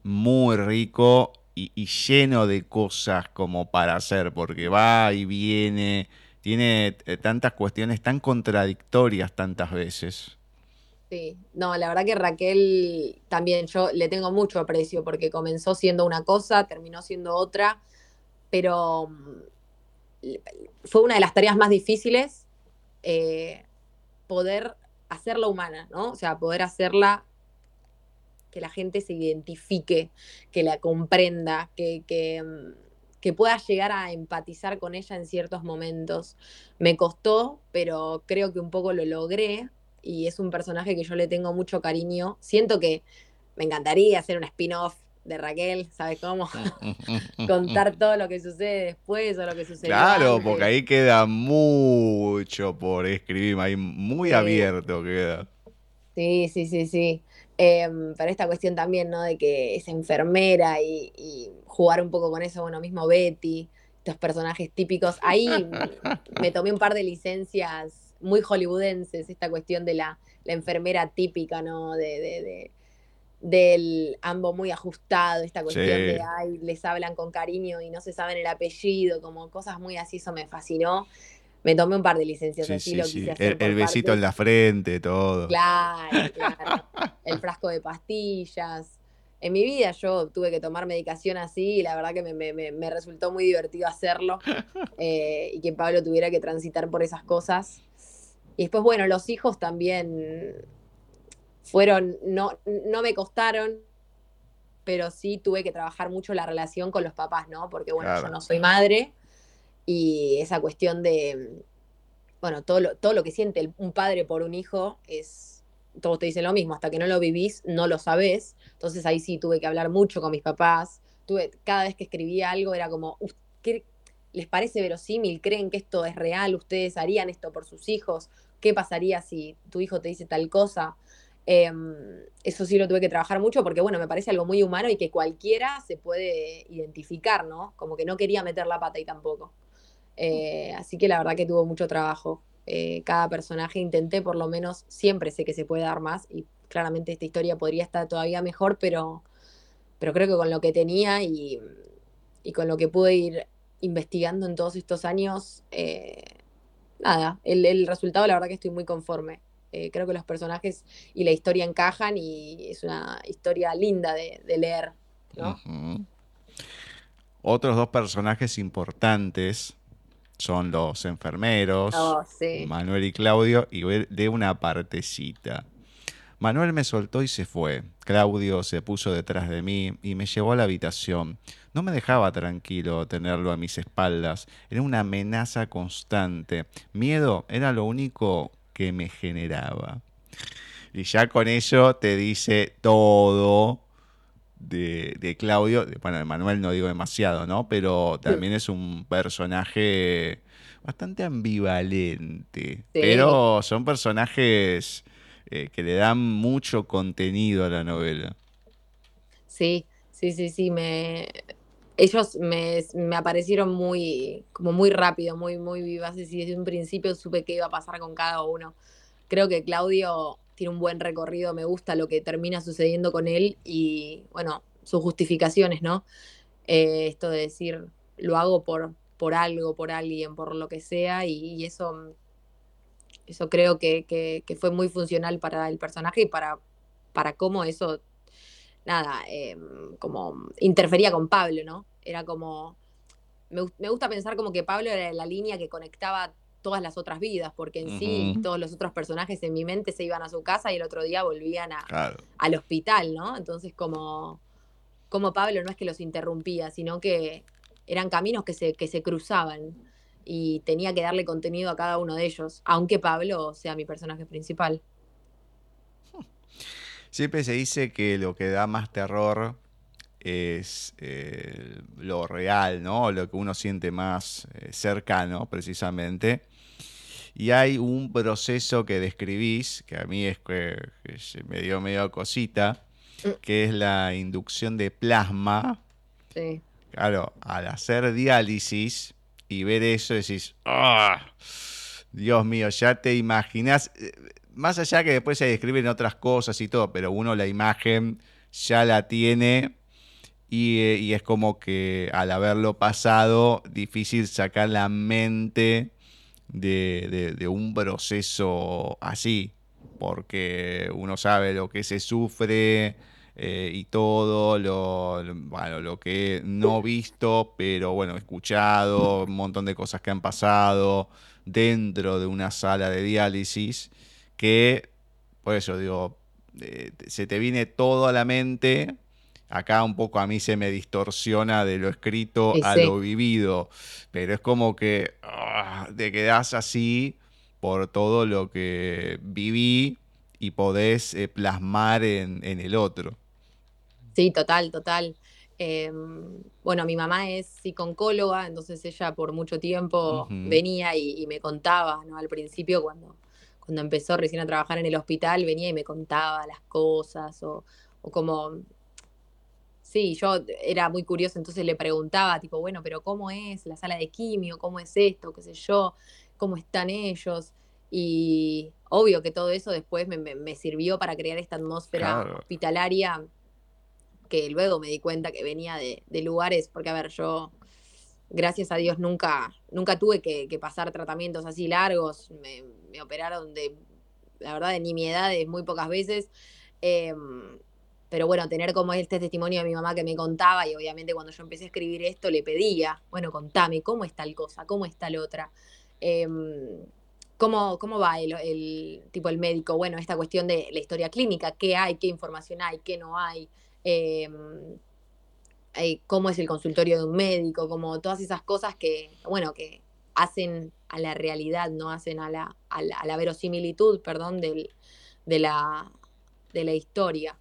muy rico y, lleno de cosas como para hacer, porque va y viene, tiene eh, tantas cuestiones tan contradictorias tantas veces. Sí, no, la verdad que Raquel también yo le tengo mucho aprecio porque comenzó siendo una cosa, terminó siendo otra, pero mm, fue una de las tareas más difíciles eh, poder hacerla humana, ¿no? O sea, poder hacerla que la gente se identifique, que la comprenda, que, que, mm, que pueda llegar a empatizar con ella en ciertos momentos. Me costó, pero creo que un poco lo logré y es un personaje que yo le tengo mucho cariño. Siento que me encantaría hacer un spin-off de Raquel, ¿sabes cómo? <laughs> Contar todo lo que sucede después o lo que sucede. Claro, porque ahí queda mucho por escribir, ahí muy abierto queda. Sí, sí, sí, sí. Em, pero esta cuestión también, ¿no? De que es enfermera y, y, jugar un poco con eso, bueno, mismo Betty, estos personajes típicos. Ahí <laughs> me tomé un par de licencias muy hollywoodenses, esta cuestión de la, enfermera típica, ¿no? De, del ambos muy ajustado, esta cuestión de, ay, les hablan con cariño y no se saben el apellido, como cosas muy así, eso me fascinó. Me tomé un par de licencias así, lo quise hacer El, besito en la frente, todo. Claro, <laughs> claro. el frasco de pastillas. en mi vida yo tuve que tomar medicación así y la verdad que me, resultó muy divertido hacerlo <laughs> eh, y que Pablo tuviera que transitar por esas cosas. Y después, bueno, los hijos también fueron, no, no me costaron, pero sí tuve que trabajar mucho la relación con los papás, ¿no? Porque, bueno, yo no soy madre y esa cuestión de, bueno, todo lo, todo lo que siente un padre por un hijo es todos te dicen lo mismo, hasta que no lo vivís, no lo sabés. Entonces ahí sí tuve que hablar mucho con mis papás. Tuve, cada vez que escribía algo era como, ¿qué, ¿les parece verosímil? ¿Creen que esto es real? ¿Ustedes harían esto por sus hijos? ¿Qué pasaría si tu hijo te dice tal cosa? Em, eso sí lo tuve que trabajar mucho porque, bueno, me parece algo muy humano y que cualquiera se puede identificar, ¿no? Como que no quería meter la pata y tampoco. Eh, así que la verdad que tuvo mucho trabajo. Eh, cada personaje intenté, por lo menos, siempre sé que se puede dar más y claramente esta historia podría estar todavía mejor, pero, pero creo que con lo que tenía y, con lo que pude ir investigando en todos estos años, eh, nada, el, resultado la verdad que estoy muy conforme. Creo que los personajes y la historia encajan y es una historia linda de, leer. Otros dos personajes importantes son los enfermeros, oh, Manuel y Claudio, y de una partecita. Manuel me soltó y se fue. Claudio se puso detrás de mí y me llevó a la habitación. No me dejaba tranquilo tenerlo a mis espaldas. Era una amenaza constante. Miedo era lo único que me generaba. Y ya con ello te dice todo de, Claudio, bueno, de Manuel no digo demasiado, ¿no? Pero también es un personaje bastante ambivalente. Pero son personajes eh, que le dan mucho contenido a la novela. Sí, sí, sí, sí. Me, ellos me, me, aparecieron muy, como muy rápido, muy, muy vivaces y desde un principio supe qué iba a pasar con cada uno. Creo que Claudio tiene un buen recorrido, me gusta lo que termina sucediendo con él y, bueno, sus justificaciones, ¿no? Eh, esto de decir, lo hago por, por algo, por alguien, por lo que sea, y, eso, eso creo que, fue muy funcional para el personaje y para, para cómo eso, nada, em, como interfería con Pablo, ¿no? Era como, me, me gusta pensar como que Pablo era la línea que conectaba todas las otras vidas, porque en sí todos los otros personajes en mi mente se iban a su casa y el otro día volvían a, al hospital, ¿no? Entonces como, como Pablo no es que los interrumpía, sino que eran caminos que se, que se cruzaban y tenía que darle contenido a cada uno de ellos, aunque Pablo sea mi personaje principal. Siempre se dice que lo que da más terror es eh, lo real, ¿no? Lo que uno siente más eh, cercano, precisamente. Y hay un proceso que describís, que a mí es que, me dio medio cosita, mm. que es la inducción de plasma. Sí. Claro, al hacer diálisis y ver eso decís, ¡ah! Dios mío, ya te imaginas, eh, más allá que después se describen otras cosas y todo, pero uno la imagen ya la tiene eh, y, es como que al haberlo pasado, difícil sacar la mente de, un proceso así, porque uno sabe lo que se sufre eh, y todo, lo, bueno, lo que no visto, pero bueno, escuchado, un montón de cosas que han pasado dentro de una sala de diálisis, que, por eso digo, eh, se te viene todo a la mente acá un poco a mí se me distorsiona de lo escrito a lo vivido, pero es como que ah, te quedás así por todo lo que viví y podés eh, plasmar en, el otro. Sí, total, total. Em, bueno, mi mamá es psiconcóloga, entonces ella por mucho tiempo venía y, me contaba, ¿no? Al principio cuando, cuando empezó recién a trabajar en el hospital, venía y me contaba las cosas o, o como Sí, yo era muy curiosa, entonces le preguntaba, tipo, bueno, pero ¿cómo es la sala de quimio? ¿Cómo es esto? ¿Qué sé yo? ¿Cómo están ellos? Y obvio que todo eso después me, sirvió para crear esta atmósfera hospitalaria que luego me di cuenta que venía de, lugares, porque a ver, yo, gracias a Dios, nunca, nunca tuve que, pasar tratamientos así largos, me, operaron de, la verdad, de nimiedades muy pocas veces. Em, pero bueno, tener como este testimonio de mi mamá que me contaba y obviamente cuando yo empecé a escribir esto le pedía, bueno, contame, ¿cómo es tal cosa? ¿Cómo es tal otra? Em, ¿cómo, ¿Cómo va el, tipo el médico? Bueno, esta cuestión de la historia clínica, ¿qué hay? ¿Qué información hay? ¿Qué no hay? Em, eh, ¿Cómo es el consultorio de un médico? Como todas esas cosas que, bueno, que hacen a la realidad, no hacen a la, a la, verosimilitud, perdón, del, de, la, de la historia.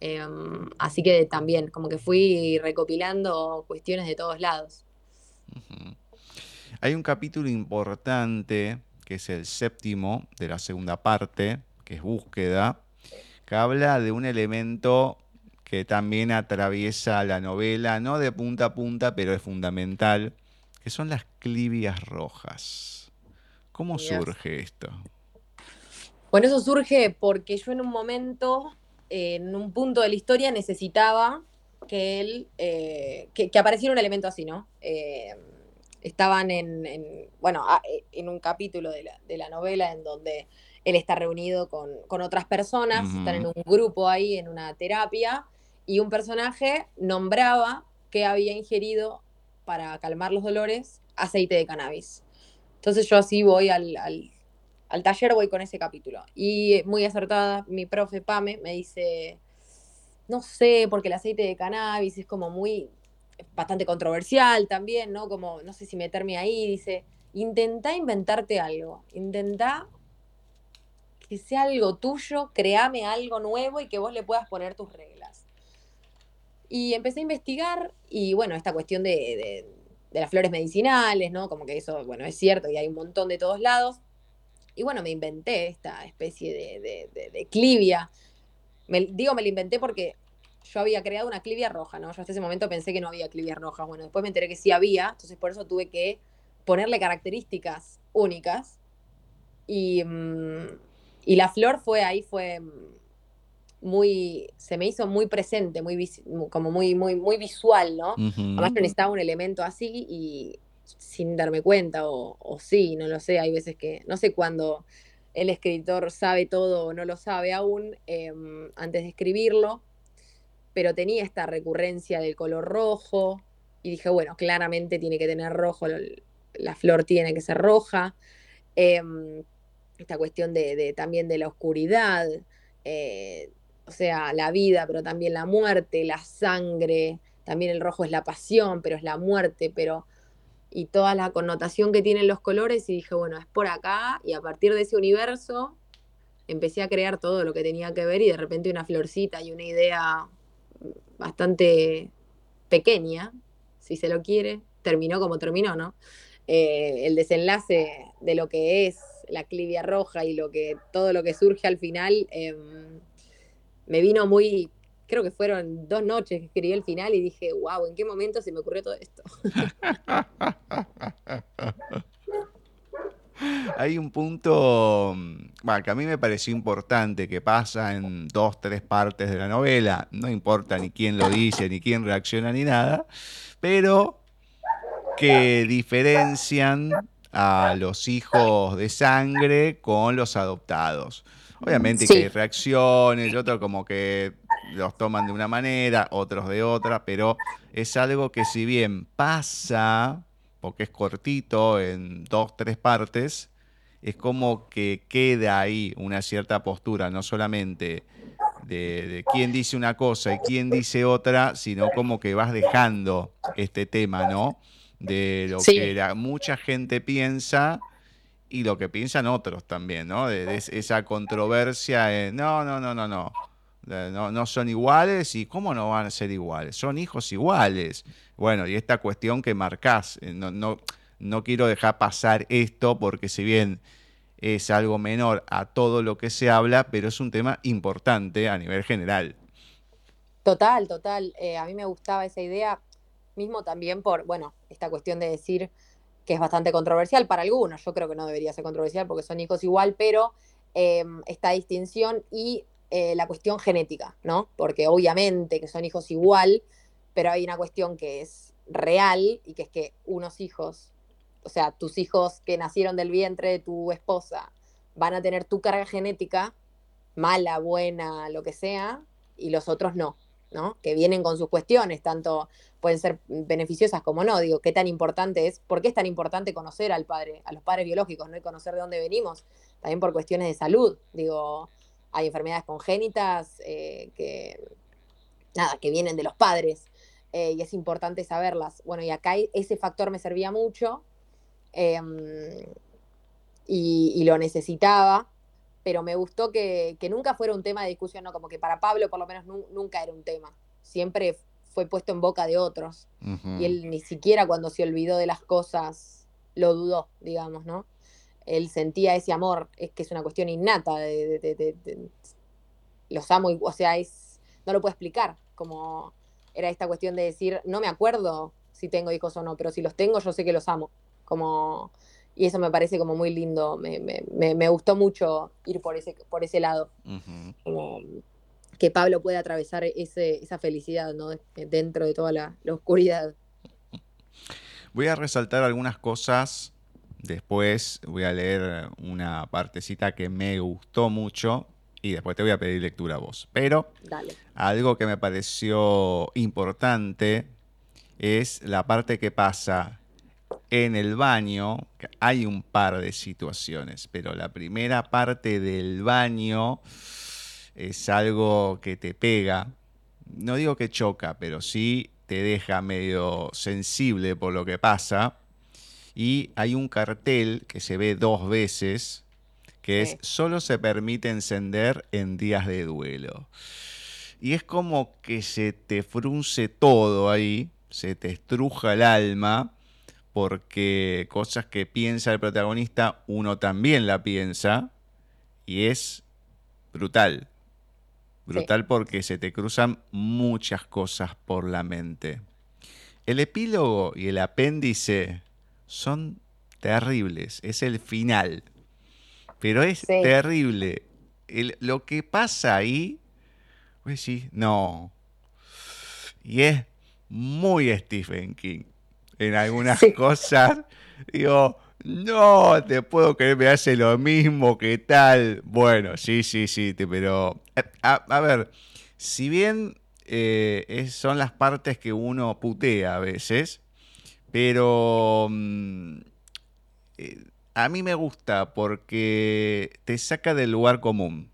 Em, así que también, como que fui recopilando cuestiones de todos lados. Hay un capítulo importante, que es el séptimo de la segunda parte, que es búsqueda, que habla de un elemento que también atraviesa la novela, no de punta a punta, pero es fundamental, que son las clivias rojas. ¿Cómo surge esto? Bueno, eso surge porque yo en un momento en un punto de la historia necesitaba que él, eh, que, apareciera un elemento así, ¿no? Eh, estaban en, bueno, e, en un capítulo de la, novela en donde él está reunido con, otras personas, están en un grupo ahí, en una terapia, y un personaje nombraba que había ingerido para calmar los dolores aceite de cannabis. Entonces yo así voy al al taller voy con ese capítulo. Y muy acertada, mi profe Pame me dice, no sé, porque el aceite de cannabis es como muy, bastante controversial también, ¿no? Como, no sé si meterme ahí, dice, intenta inventarte algo, intenta que sea algo tuyo, créame algo nuevo y que vos le puedas poner tus reglas. Y empecé a investigar y bueno, esta cuestión de, de las flores medicinales, ¿no? Como que eso, bueno, es cierto y hay un montón de todos lados y bueno, me inventé esta especie de, clivia. Me, digo, me la inventé porque yo había creado una clivia roja, ¿no? Yo hasta ese momento pensé que no había clivias rojas. Bueno, después me enteré que sí había, entonces por eso tuve que ponerle características únicas. Y, mm, la flor fue ahí, fue muy, se me hizo muy presente, muy como muy, muy, muy visual, ¿no? Además yo necesitaba un elemento así y sin darme cuenta, o, sí, no lo sé, hay veces que, no sé cuándo el escritor sabe todo o no lo sabe aún em, antes de escribirlo, pero tenía esta recurrencia del color rojo y dije, bueno, claramente tiene que tener rojo, la flor tiene que ser roja. Em, esta cuestión de, también de la oscuridad, eh, o sea, la vida, pero también la muerte, la sangre, también el rojo es la pasión, pero es la muerte, pero y toda la connotación que tienen los colores y dije, bueno, es por acá y a partir de ese universo empecé a crear todo lo que tenía que ver y de repente una florcita y una idea bastante pequeña, si se lo quiere, terminó como terminó, ¿no? Eh, el desenlace de lo que es la clivia roja y lo que todo lo que surge al final em, me vino muy creo que fueron dos noches que escribí el final y dije, wow, ¿en qué momento se me ocurrió todo esto? <laughs> Hay un punto bueno, que a mí me pareció importante que pasa en dos, tres partes de la novela. No importa ni quién lo dice, ni quién reacciona, ni nada. Pero que diferencian a los hijos de sangre con los adoptados. Obviamente que hay reacciones, y otro como que los toman de una manera, otros de otra, pero es algo que si bien pasa, porque es cortito en dos, tres partes, es como que queda ahí una cierta postura, no solamente de, quién dice una cosa y quién dice otra, sino como que vas dejando este tema, ¿no? De lo que mucha gente piensa y lo que piensan otros también, ¿no? De, esa controversia en, no, no, no, no, no no, son iguales y cómo no van a ser iguales, son hijos iguales. Bueno, y esta cuestión que marcás, eh, no, no, no quiero dejar pasar esto porque si bien es algo menor a todo lo que se habla, pero es un tema importante a nivel general. Total, total. Eh, a mí me gustaba esa idea, mismo también por, bueno, esta cuestión de decir que es bastante controversial para algunos. Yo creo que no debería ser controversial porque son hijos igual, pero eh, esta distinción y eh, la cuestión genética, ¿no? Porque obviamente que son hijos igual, pero hay una cuestión que es real y que es que unos hijos, o sea, tus hijos que nacieron del vientre de tu esposa, van a tener tu carga genética, mala, buena, lo que sea, y los otros no, ¿no? Que vienen con sus cuestiones, tanto pueden ser beneficiosas como no. Digo, qué tan importante es, ¿por qué es tan importante conocer al padre, a los padres biológicos, ¿no? Y conocer de dónde venimos, también por cuestiones de salud. Digo, hay enfermedades congénitas eh, que, nada, que vienen de los padres eh, y es importante saberlas. Bueno, y acá ese factor me servía mucho em, y, lo necesitaba, pero me gustó que, nunca fuera un tema de discusión, ¿no? Como que para Pablo por lo menos nunca era un tema. Siempre fue puesto en boca de otros. Y él ni siquiera cuando se olvidó de las cosas lo dudó, digamos, ¿no? Él sentía ese amor, es que es una cuestión innata de, los amo, o sea, es, no lo puedo explicar, como era esta cuestión de decir, no me acuerdo si tengo hijos o no, pero si los tengo yo sé que los amo, como, y eso me parece como muy lindo, me, me, me gustó mucho ir por ese, por ese lado, como que Pablo pueda atravesar ese, esa felicidad, ¿no? Dentro de toda la, la oscuridad. Voy a resaltar algunas cosas Después voy a leer una partecita que me gustó mucho y después te voy a pedir lectura a vos. Pero algo que me pareció importante es la parte que pasa en el baño. Hay un par de situaciones, pero la primera parte del baño es algo que te pega. No digo que choca, pero sí te deja medio sensible por lo que pasa. Y hay un cartel que se ve dos veces que es solo se permite encender en días de duelo. Y es como que se te frunce todo ahí, se te estruja el alma, porque cosas que piensa el protagonista, uno también la piensa, y es brutal. Brutal porque se te cruzan muchas cosas por la mente. El epílogo y el apéndice son terribles, es el final. Pero es terrible. lo que pasa ahí, pues sí, no. Y es muy Stephen King. En algunas cosas, digo, no te puedo creer, me hace lo mismo que tal. Bueno, sí, sí, sí, pero eh, a, ver, si bien eh, son las partes que uno putea a veces, pero mm, eh, a mí me gusta porque te saca del lugar común.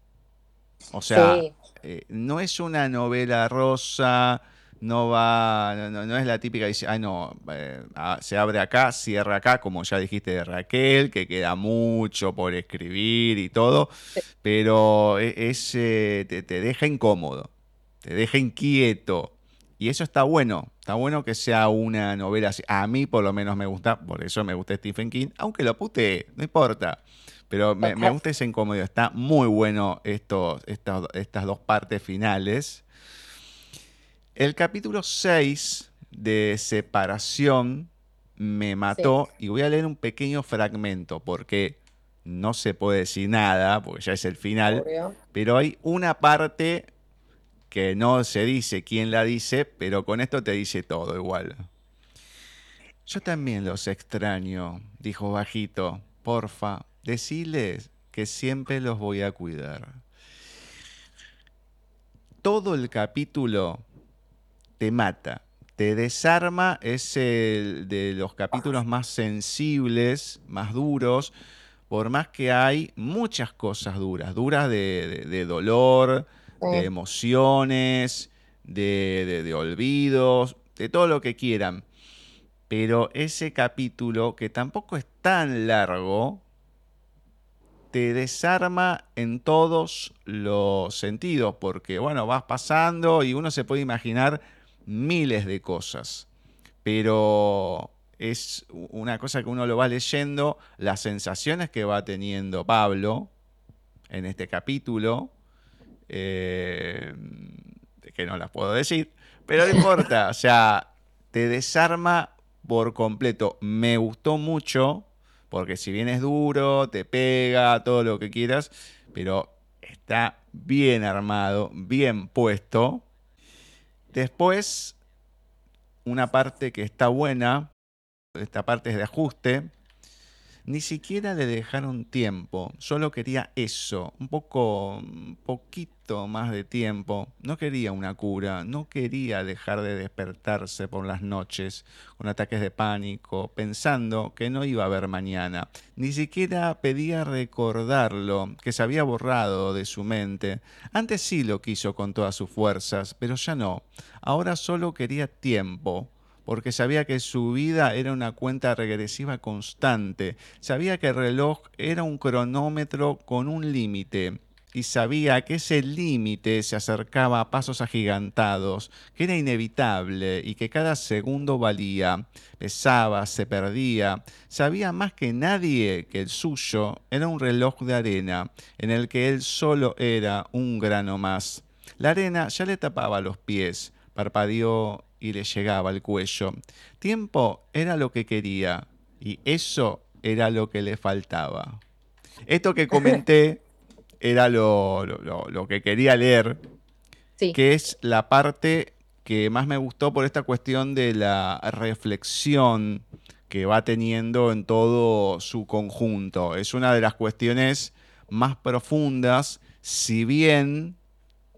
O sea, eh, no es una novela rosa, no va, no, es la típica, dice, ay no, eh, ah, se abre acá, cierra acá, como ya dijiste de Raquel, que queda mucho por escribir y todo, pero e, es, te, te deja incómodo, te deja inquieto. Y eso está bueno, está bueno que sea una novela así. A mí por lo menos me gusta, por eso me gusta Stephen King, aunque lo pute, no importa. Pero me, gusta ese incómodo, está muy bueno estos, estas dos partes finales. El capítulo 6 de Separación me mató y voy a leer un pequeño fragmento porque no se puede decir nada, porque ya es el final, pero hay una parte que no se dice quién la dice, pero con esto te dice todo igual. Yo también los extraño, dijo bajito. Porfa, deciles que siempre los voy a cuidar. Todo el capítulo te mata, te desarma, es el de los capítulos más sensibles, más duros, por más que hay muchas cosas duras, duras de dolor, de emociones, de, olvidos, de todo lo que quieran. Pero ese capítulo, que tampoco es tan largo, te desarma en todos los sentidos, porque bueno, vas pasando y uno se puede imaginar miles de cosas, pero es una cosa que uno lo va leyendo, las sensaciones que va teniendo Pablo en este capítulo, eh, que no las puedo decir, pero no importa, o sea, te desarma por completo. Me gustó mucho, porque si bien es duro, te pega, todo lo que quieras, pero está bien armado, bien puesto. Después, una parte que está buena, esta parte es de ajuste, Ni siquiera le dejaron tiempo, solo quería eso, un poco, poquito más de tiempo. No quería una cura, no quería dejar de despertarse por las noches con ataques de pánico, pensando que no iba a haber mañana. Ni siquiera pedía recordarlo, que se había borrado de su mente. Antes sí lo quiso con todas sus fuerzas, pero ya no. Ahora solo quería tiempo porque sabía que su vida era una cuenta regresiva constante, sabía que el reloj era un cronómetro con un límite y sabía que ese límite se acercaba a pasos agigantados, que era inevitable y que cada segundo valía, pesaba, se perdía. Sabía más que nadie que el suyo era un reloj de arena, en el que él solo era un grano más. La arena ya le tapaba los pies, parpadeó y le llegaba al cuello. Tiempo era lo que quería y eso era lo que le faltaba. Esto que comenté <laughs> era lo, que quería leer, que es la parte que más me gustó por esta cuestión de la reflexión que va teniendo en todo su conjunto. Es una de las cuestiones más profundas, si bien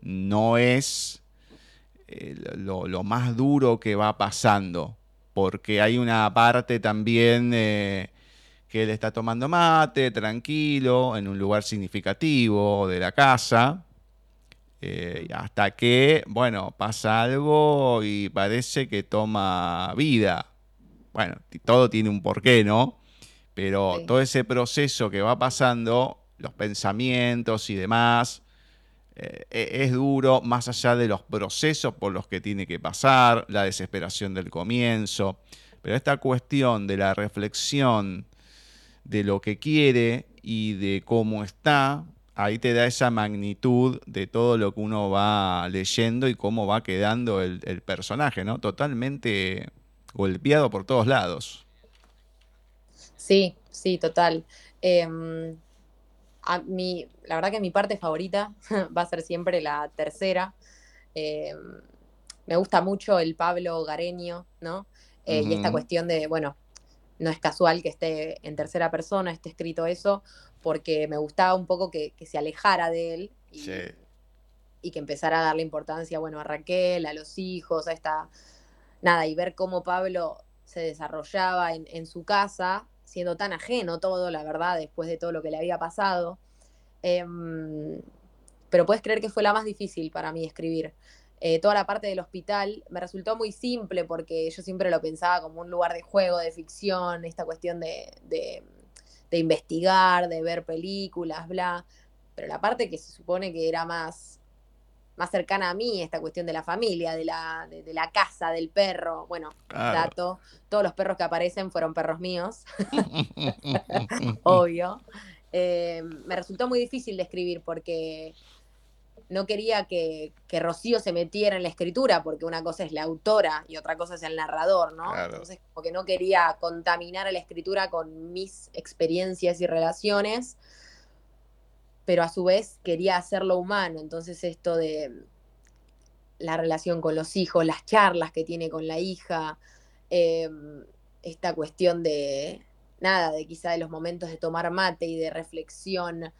no es eh, lo, más duro que va pasando, porque hay una parte también eh, que él está tomando mate, tranquilo, en un lugar significativo de la casa, eh, hasta que, bueno, pasa algo y parece que toma vida. Bueno, todo tiene un porqué, ¿no? Pero todo ese proceso que va pasando, los pensamientos y demás, eh, e-, es duro más allá de los procesos por los que tiene que pasar, la desesperación del comienzo, pero esta cuestión de la reflexión de lo que quiere y de cómo está, ahí te da esa magnitud de todo lo que uno va leyendo y cómo va quedando el, personaje, ¿no? Totalmente golpeado por todos lados. Sí, sí, total. Em, mi, la verdad que mi parte favorita <laughs> va a ser siempre la tercera. Eh, me gusta mucho el Pablo Gareño, ¿no? Eh, y esta cuestión de, bueno, no es casual que esté en tercera persona, esté escrito eso, porque me gustaba un poco que, se alejara de él y, que empezara a darle importancia, bueno, a Raquel, a los hijos, a esta, nada, y ver cómo Pablo se desarrollaba en, en su casa siendo tan ajeno todo, la verdad, después de todo lo que le había pasado. Em, pero puedes creer que fue la más difícil para mí escribir. Eh, toda la parte del hospital me resultó muy simple porque yo siempre lo pensaba como un lugar de juego, de ficción, esta cuestión de, de, investigar, de ver películas, bla. Pero la parte que se supone que era más, más cercana a mí, esta cuestión de la familia, de la, de, la casa, del perro. Bueno, dato, todos los perros que aparecen fueron perros míos, <laughs> <laughs> obvio. Eh, me resultó muy difícil de escribir porque no quería que, Rocío se metiera en la escritura, porque una cosa es la autora y otra cosa es el narrador, ¿no? Entonces, como no quería contaminar a la escritura con mis experiencias y relaciones, pero a su vez quería hacerlo humano. Entonces, esto de la relación con los hijos, las charlas que tiene con la hija, em, esta cuestión de, nada, de quizá de los momentos de tomar mate y de reflexión,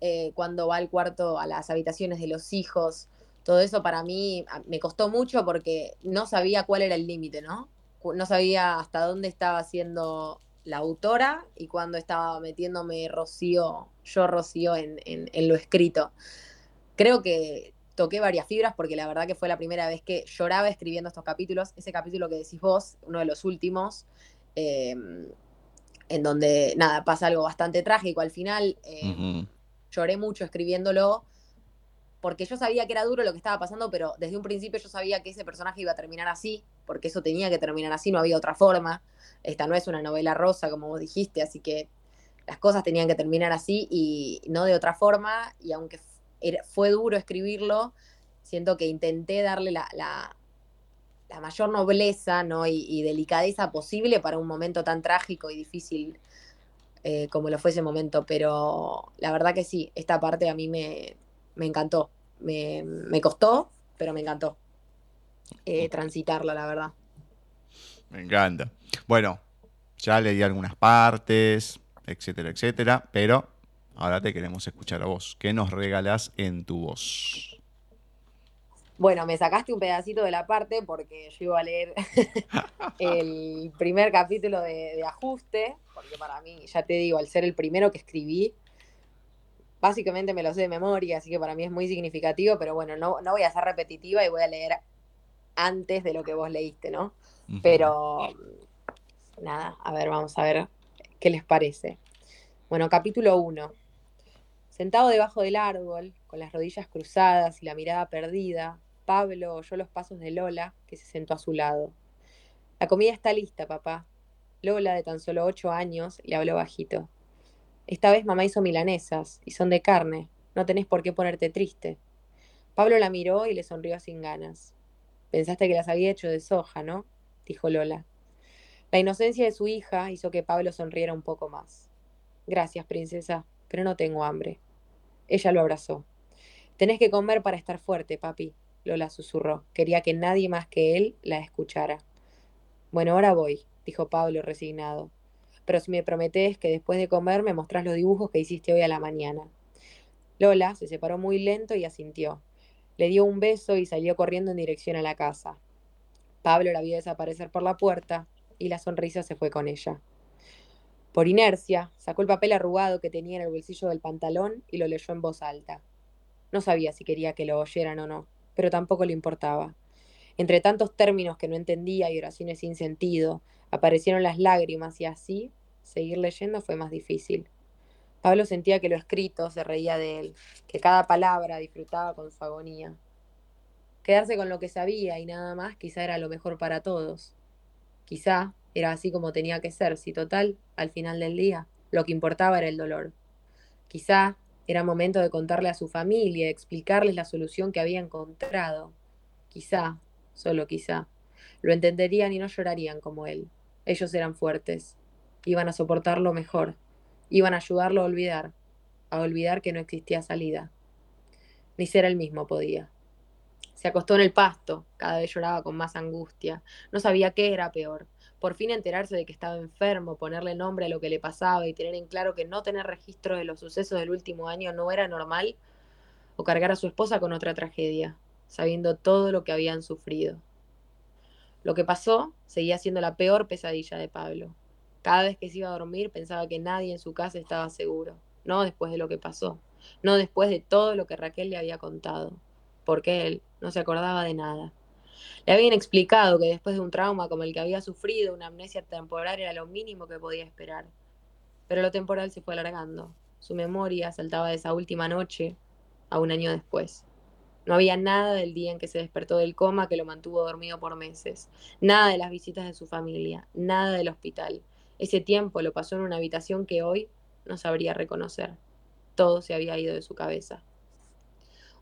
eh, cuando va al cuarto, a las habitaciones de los hijos, todo eso para mí me costó mucho porque no sabía cuál era el límite, ¿no? No sabía hasta dónde estaba siendo la autora y cuándo estaba metiéndome Rocío, yo Rocío, en, en, lo escrito. Creo que toqué varias fibras porque la verdad que fue la primera vez que lloraba escribiendo estos capítulos. Ese capítulo que decís vos, uno de los últimos, eh, en donde, nada, pasa algo bastante trágico al final. Eh, lloré mucho escribiéndolo, porque yo sabía que era duro lo que estaba pasando, pero desde un principio yo sabía que ese personaje iba a terminar así, porque eso tenía que terminar así, no había otra forma. Esta no es una novela rosa, como vos dijiste, así que las cosas tenían que terminar así y no de otra forma, y aunque fue duro escribirlo, siento que intenté darle la, mayor nobleza ¿no? y, delicadeza posible para un momento tan trágico y difícil eh, como lo fue ese momento. Pero la verdad que sí, esta parte a mí me, encantó. Me, costó, pero me encantó eh, transitarla, la verdad. Me encanta. Bueno, ya leí algunas partes, etcétera, etcétera. Pero ahora te queremos escuchar a vos. ¿Qué nos regalás en tu voz? Bueno, me sacaste un pedacito de la parte porque yo iba a leer <laughs> el primer capítulo de, ajuste, porque para mí, ya te digo, al ser el primero que escribí, básicamente me lo sé de memoria, así que para mí es muy significativo, pero bueno, no, no voy a ser repetitiva y voy a leer antes de lo que vos leíste, ¿no? Pero nada, a ver, vamos a ver qué les parece. Bueno, capítulo 1. Sentado debajo del árbol, con las rodillas cruzadas y la mirada perdida, Pablo oyó los pasos de Lola, que se sentó a su lado. La comida está lista, papá. Lola, de tan solo ocho años, le habló bajito. Esta vez mamá hizo milanesas, y son de carne. No tenés por qué ponerte triste. Pablo la miró y le sonrió sin ganas. Pensaste que las había hecho de soja, ¿no? dijo Lola. La inocencia de su hija hizo que Pablo sonriera un poco más. Gracias, princesa, pero no tengo hambre. Ella lo abrazó. Tenés que comer para estar fuerte, papi, Lola susurró. Quería que nadie más que él la escuchara. Bueno, ahora voy, dijo Pablo resignado. Pero si me prometés que después de comer me mostrás los dibujos que hiciste hoy a la mañana. Lola se separó muy lento y asintió. Le dio un beso y salió corriendo en dirección a la casa. Pablo la vio desaparecer por la puerta y la sonrisa se fue con ella. Por inercia, sacó el papel arrugado que tenía en el bolsillo del pantalón y lo leyó en voz alta. No sabía si quería que lo oyeran o no pero tampoco le importaba. Entre tantos términos que no entendía y oraciones sin sentido, aparecieron las lágrimas y así seguir leyendo fue más difícil. Pablo sentía que lo escrito se reía de él, que cada palabra disfrutaba con su agonía. Quedarse con lo que sabía y nada más quizá era lo mejor para todos. Quizá era así como tenía que ser, si total, al final del día, lo que importaba era el dolor. Quizá era momento de contarle a su familia, explicarles la solución que había encontrado. Quizá, solo quizá, lo entenderían y no llorarían como él. Ellos eran fuertes, iban a soportarlo mejor, iban a ayudarlo a olvidar, a olvidar que no existía salida. Ni ser el mismo podía. Se acostó en el pasto, cada vez lloraba con más angustia. No sabía qué era peor, por fin enterarse de que estaba enfermo, ponerle nombre a lo que le pasaba y tener en claro que no tener registro de los sucesos del último año no era normal, o cargar a su esposa con otra tragedia, sabiendo todo lo que habían sufrido. Lo que pasó seguía siendo la peor pesadilla de Pablo. Cada vez que se iba a dormir pensaba que nadie en su casa estaba seguro, no después de lo que pasó, no después de todo lo que Raquel le había contado, porque él no se acordaba de nada. Le habían explicado que después de un trauma como el que había sufrido, una amnesia temporal era lo mínimo que podía esperar. Pero lo temporal se fue alargando. Su memoria saltaba de esa última noche a un año después. No había nada del día en que se despertó del coma que lo mantuvo dormido por meses. Nada de las visitas de su familia, nada del hospital. Ese tiempo lo pasó en una habitación que hoy no sabría reconocer. Todo se había ido de su cabeza.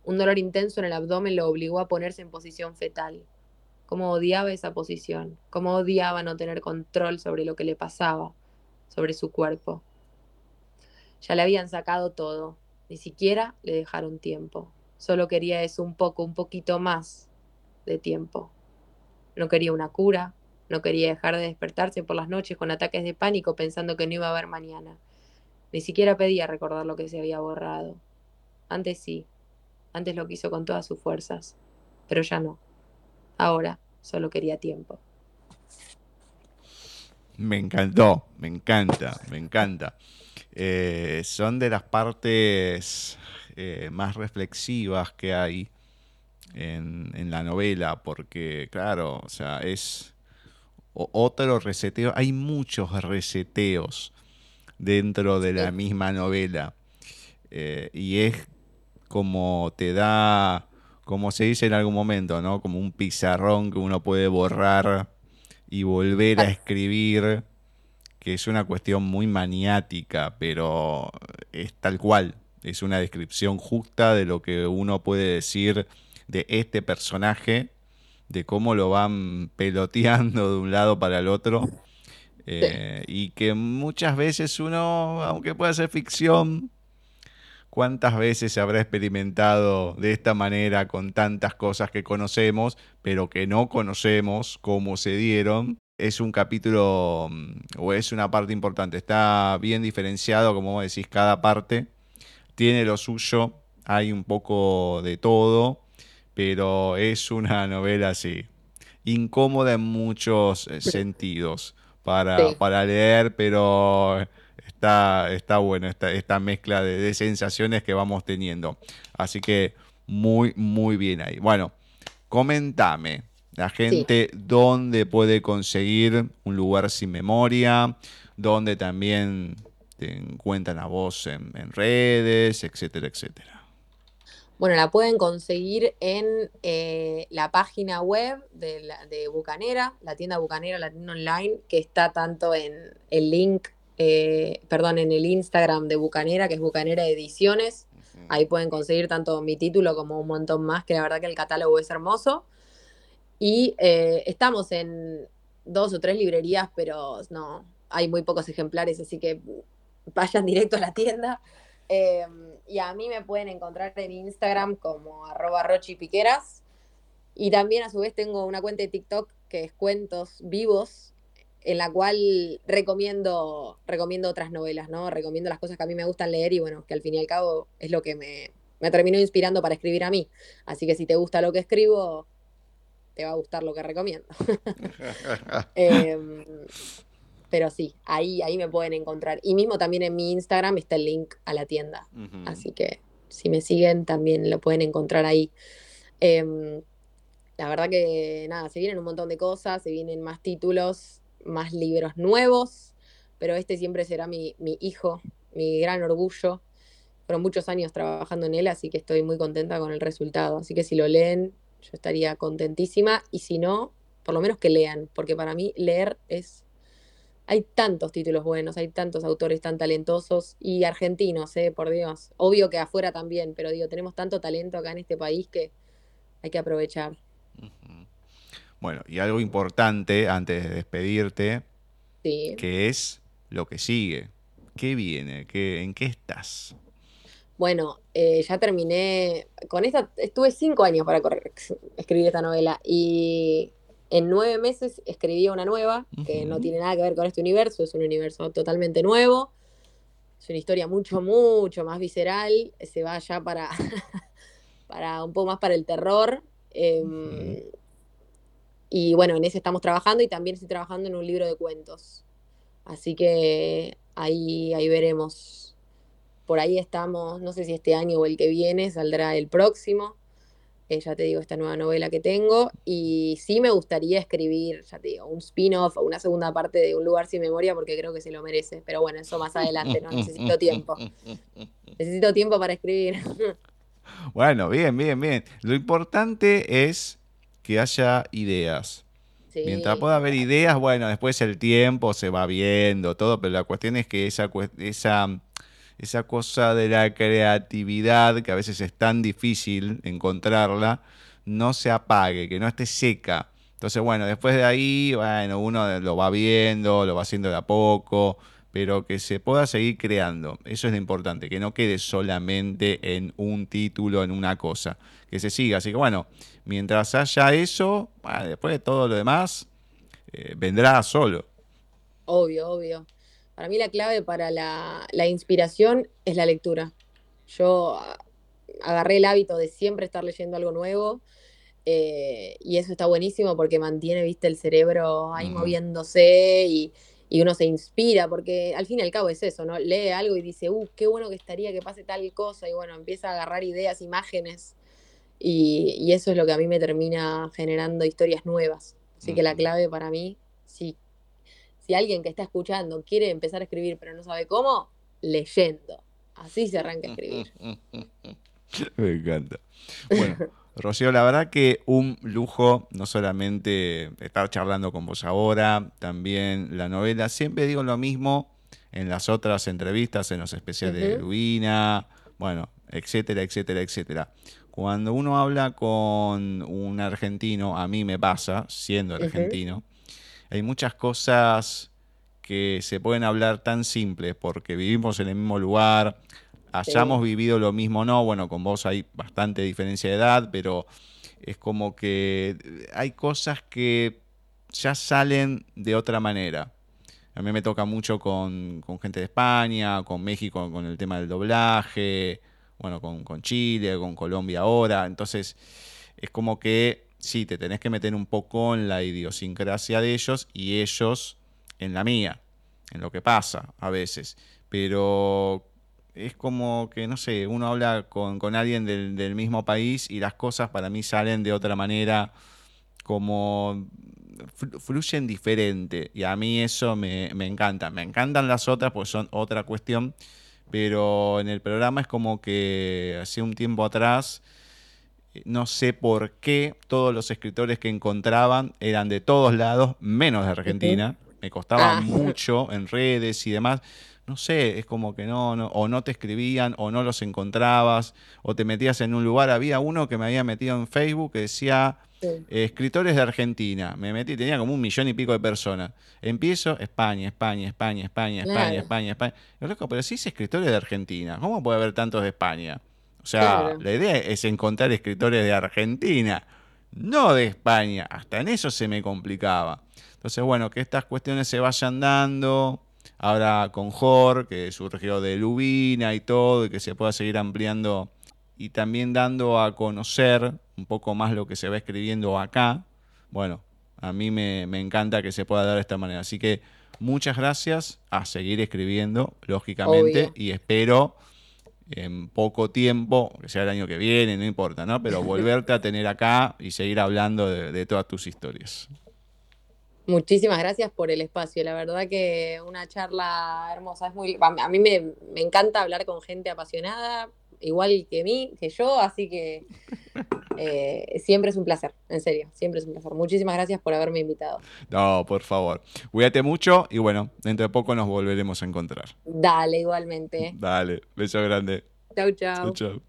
Un dolor intenso en el abdomen lo obligó a ponerse en posición fetal. Cómo odiaba esa posición, cómo odiaba no tener control sobre lo que le pasaba, sobre su cuerpo. Ya le habían sacado todo, ni siquiera le dejaron tiempo. Solo quería eso un poco, un poquito más de tiempo. No quería una cura, no quería dejar de despertarse por las noches con ataques de pánico pensando que no iba a haber mañana. Ni siquiera pedía recordar lo que se había borrado. Antes sí, antes lo quiso con todas sus fuerzas, pero ya no. Ahora solo quería tiempo. Me encantó, me encanta, me encanta. Eh, son de las partes eh, más reflexivas que hay en, en, la novela, porque claro, o sea, es otro reseteo. Hay muchos reseteos dentro de la misma novela. Eh, y es como te da, como se dice en algún momento, ¿no? Como un pizarrón que uno puede borrar y volver a escribir, que es una cuestión muy maniática, pero es tal cual. Es una descripción justa de lo que uno puede decir de este personaje, de cómo lo van peloteando de un lado para el otro. Eh, y que muchas veces uno, aunque pueda ser ficción, cuántas veces se habrá experimentado de esta manera con tantas cosas que conocemos, pero que no conocemos cómo se dieron es un capítulo mm, o es una parte importante. Está bien diferenciado, como decís, cada parte tiene lo suyo, hay un poco de todo, pero es una novela así, incómoda en muchos eh, sentidos para, para leer, pero está, está bueno esta, esta mezcla de, sensaciones que vamos teniendo. Así que muy, muy bien ahí. Bueno, comentame, la gente dónde puede conseguir un lugar sin memoria, dónde también te encuentran a vos en, redes, etcétera, etcétera. Bueno, la pueden conseguir en eh, la página web de, de, Bucanera, la tienda Bucanera, la tienda online, que está tanto en el link, eh, perdón, en el Instagram de Bucanera, que es Bucanera Ediciones. Ahí pueden conseguir tanto mi título como un montón más, que la verdad que el catálogo es hermoso. Y eh, estamos en dos o tres librerías, pero no, hay muy pocos ejemplares, así que vayan directo a la tienda. Em, y a mí me pueden encontrar en Instagram como arroba rochipiqueras. Y también a su vez tengo una cuenta de TikTok que es Cuentos Vivos, en la cual recomiendo, recomiendo otras novelas, ¿no? Recomiendo las cosas que a mí me gustan leer y bueno, que al fin y al cabo es lo que me, me terminó inspirando para escribir a mí. Así que si te gusta lo que escribo, te va a gustar lo que recomiendo. <laughs> Em, pero sí, ahí, ahí me pueden encontrar. Y mismo también en mi Instagram está el link a la tienda. Así que si me siguen también lo pueden encontrar ahí. Em, la verdad que nada, se vienen un montón de cosas, se vienen más títulos, más libros nuevos, pero este siempre será mi, mi hijo, mi gran orgullo. Fueron muchos años trabajando en él, así que estoy muy contenta con el resultado. Así que si lo leen, yo estaría contentísima y si no, por lo menos que lean, porque para mí leer es... Hay tantos títulos buenos, hay tantos autores tan talentosos y argentinos, eh, por Dios. Obvio que afuera también, pero digo, tenemos tanto talento acá en este país que hay que aprovechar. Bueno, y algo importante antes de despedirte, que es lo que sigue. ¿Qué viene? ¿Qué, ¿En qué estás? Bueno, eh, ya terminé, con esta, estuve cinco años para <laughs> escribir esta novela y en nueve meses escribí una nueva que no tiene nada que ver con este universo, es un universo totalmente nuevo, es una historia mucho, mucho más visceral, se va ya para, <laughs> para un poco más para el terror. Em, y bueno, en ese estamos trabajando y también estoy trabajando en un libro de cuentos. Así que ahí, ahí veremos por ahí estamos, no sé si este año o el que viene, saldrá el próximo. Eh, ya te digo, esta nueva novela que tengo. Y sí me gustaría escribir, ya te digo, un spin-off o una segunda parte de Un lugar sin memoria porque creo que se lo merece. Pero bueno, eso más adelante, no necesito tiempo. <laughs> Necesito tiempo para escribir. Bueno, bien, bien, bien. Lo importante es que haya ideas. Mientras pueda haber ideas, bueno, después el tiempo se va viendo, todo, pero la cuestión es que esa, esa esa cosa de la creatividad, que a veces es tan difícil encontrarla, no se apague, que no esté seca. Entonces, bueno, después de ahí, bueno, uno lo va viendo, lo va haciendo de a poco, pero que se pueda seguir creando. Eso es lo importante, que no quede solamente en un título, en una cosa, que se siga. Así que bueno, mientras haya eso, después de todo lo demás, eh, vendrá solo. Obvio, obvio. Para mí la clave para la, inspiración es la lectura. Yo ah, agarré el hábito de siempre estar leyendo algo nuevo eh, y eso está buenísimo porque mantiene, viste, el cerebro ahí moviéndose y, uno se inspira porque al fin y al cabo es eso, ¿no? Lee algo y dice, uh, qué bueno que estaría que pase tal cosa y bueno, empieza a agarrar ideas, imágenes y, y eso es lo que a mí me termina generando historias nuevas. Así que la clave para mí, si alguien que está escuchando quiere empezar a escribir pero no sabe cómo, leyendo. Así se arranca a escribir. <laughs> Me encanta. Bueno, Rocío, la verdad que un lujo, no solamente estar charlando con vos ahora, también la novela. Siempre digo lo mismo en las otras entrevistas, en los especiales de Luina, bueno, etcétera, etcétera, etcétera. Cuando uno habla con un argentino, a mí me pasa, siendo argentino, hay muchas cosas que se pueden hablar tan simples porque vivimos en el mismo lugar, hayamos vivido lo mismo no, bueno, con vos hay bastante diferencia de edad, pero es como que hay cosas que ya salen de otra manera. A mí me toca mucho con, gente de España, con México, con el tema del doblaje, bueno, con, con Chile, con Colombia ahora. Entonces, es como que sí, te tenés que meter un poco en la idiosincrasia de ellos y ellos en la mía, en lo que pasa a veces. Pero es como que, no sé, uno habla con, alguien del, mismo país y las cosas para mí salen de otra manera, como fluyen diferente. Y a mí eso me, me encanta. Me encantan las otras porque son otra cuestión. Pero en el programa es como que hace un tiempo atrás, no sé por qué todos los escritores que encontraban eran de todos lados, menos de Argentina. Me costaba ah. mucho en redes y demás no sé, es como que no, no, o no te escribían, o no los encontrabas, o te metías en un lugar. Había uno que me había metido en Facebook que decía escritores de Argentina. Me metí, tenía como un millón y pico de personas. Empiezo, España, España, España, España, España, España, España. loco, pero si es escritores de Argentina, ¿cómo puede haber tantos de España? O sea, la idea es encontrar escritores de Argentina, no de España. Hasta en eso se me complicaba. Entonces, bueno, que estas cuestiones se vayan dando ahora con Jor, que surgió de Lubina y todo, y que se pueda seguir ampliando y también dando a conocer un poco más lo que se va escribiendo acá. Bueno, a mí me, encanta que se pueda dar de esta manera. Así que muchas gracias a seguir escribiendo, lógicamente, y espero en poco tiempo, que sea el año que viene, no importa, ¿no? Pero <laughs> volverte a tener acá y seguir hablando de todas tus historias. Muchísimas gracias por el espacio. La verdad que una charla hermosa. Es muy, a mí me, encanta hablar con gente apasionada, igual que mí, que yo, así que <laughs> eh, siempre es un placer, en serio, siempre es un placer. Muchísimas gracias por haberme invitado. No, por favor. Cuídate mucho y bueno, dentro de poco nos volveremos a encontrar. Dale, igualmente. Dale, beso grande. Chau, chau. chau, chau.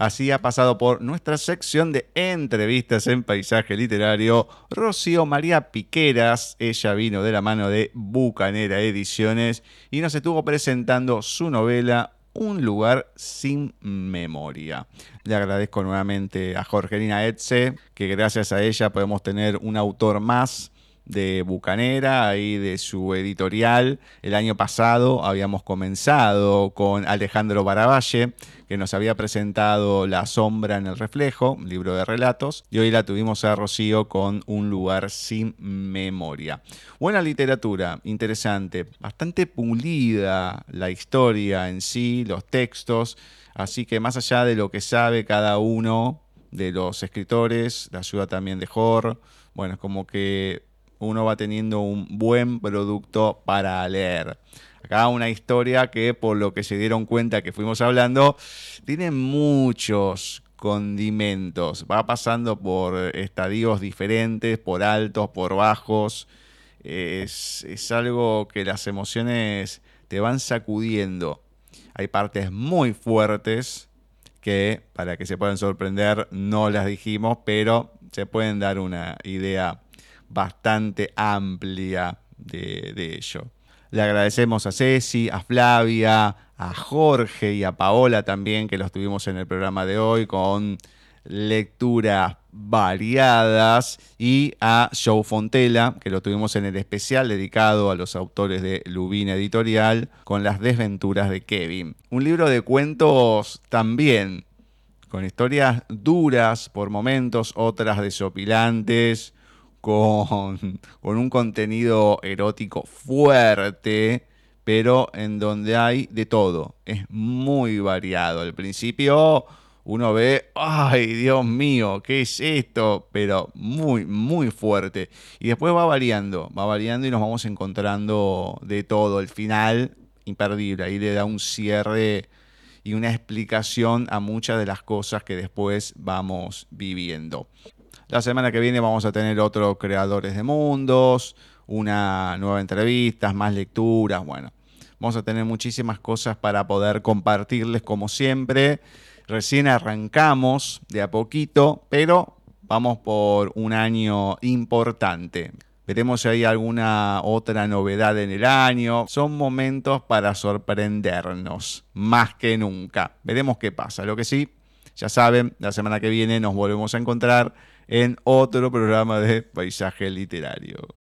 Así ha pasado por nuestra sección de entrevistas en paisaje literario Rocío María Piqueras. Ella vino de la mano de Bucanera Ediciones y nos estuvo presentando su novela Un lugar sin memoria. Le agradezco nuevamente a Jorgelina Etze, que gracias a ella podemos tener un autor más de Bucanera y de su editorial. El año pasado habíamos comenzado con Alejandro Baravalle, que nos había presentado La sombra en el reflejo, libro de relatos, y hoy la tuvimos a Rocío con Un lugar sin memoria. Buena literatura, interesante, bastante pulida la historia en sí, los textos, así que más allá de lo que sabe cada uno de los escritores, la ayuda también de Jor, bueno, es como que uno va teniendo un buen producto para leer. Acá una historia que por lo que se dieron cuenta que fuimos hablando, tiene muchos condimentos. Va pasando por estadios diferentes, por altos, por bajos. Es, es algo que las emociones te van sacudiendo. Hay partes muy fuertes que, para que se puedan sorprender, no las dijimos, pero se pueden dar una idea bastante amplia de, ello. Le agradecemos a Ceci, a Flavia, a Jorge y a Paola también, que los tuvimos en el programa de hoy con lecturas variadas, y a Joe Fontela, que lo tuvimos en el especial dedicado a los autores de Lubina Editorial, con las desventuras de Kevin. Un libro de cuentos también, con historias duras por momentos, otras desopilantes, con, un contenido erótico fuerte, pero en donde hay de todo. Es muy variado. Al principio uno ve, ay Dios mío, ¿qué es esto? Pero muy, muy fuerte. Y después va variando, va variando y nos vamos encontrando de todo. El final, imperdible. Ahí le da un cierre y una explicación a muchas de las cosas que después vamos viviendo. La semana que viene vamos a tener otros creadores de mundos, una nueva entrevista, más lecturas, bueno. Vamos a tener muchísimas cosas para poder compartirles como siempre. Recién arrancamos de a poquito, pero vamos por un año importante. Veremos si hay alguna otra novedad en el año. Son momentos para sorprendernos, más que nunca. Veremos qué pasa. Lo que sí, Ya saben, la semana que viene nos volvemos a encontrar en otro programa de Paisaje Literario.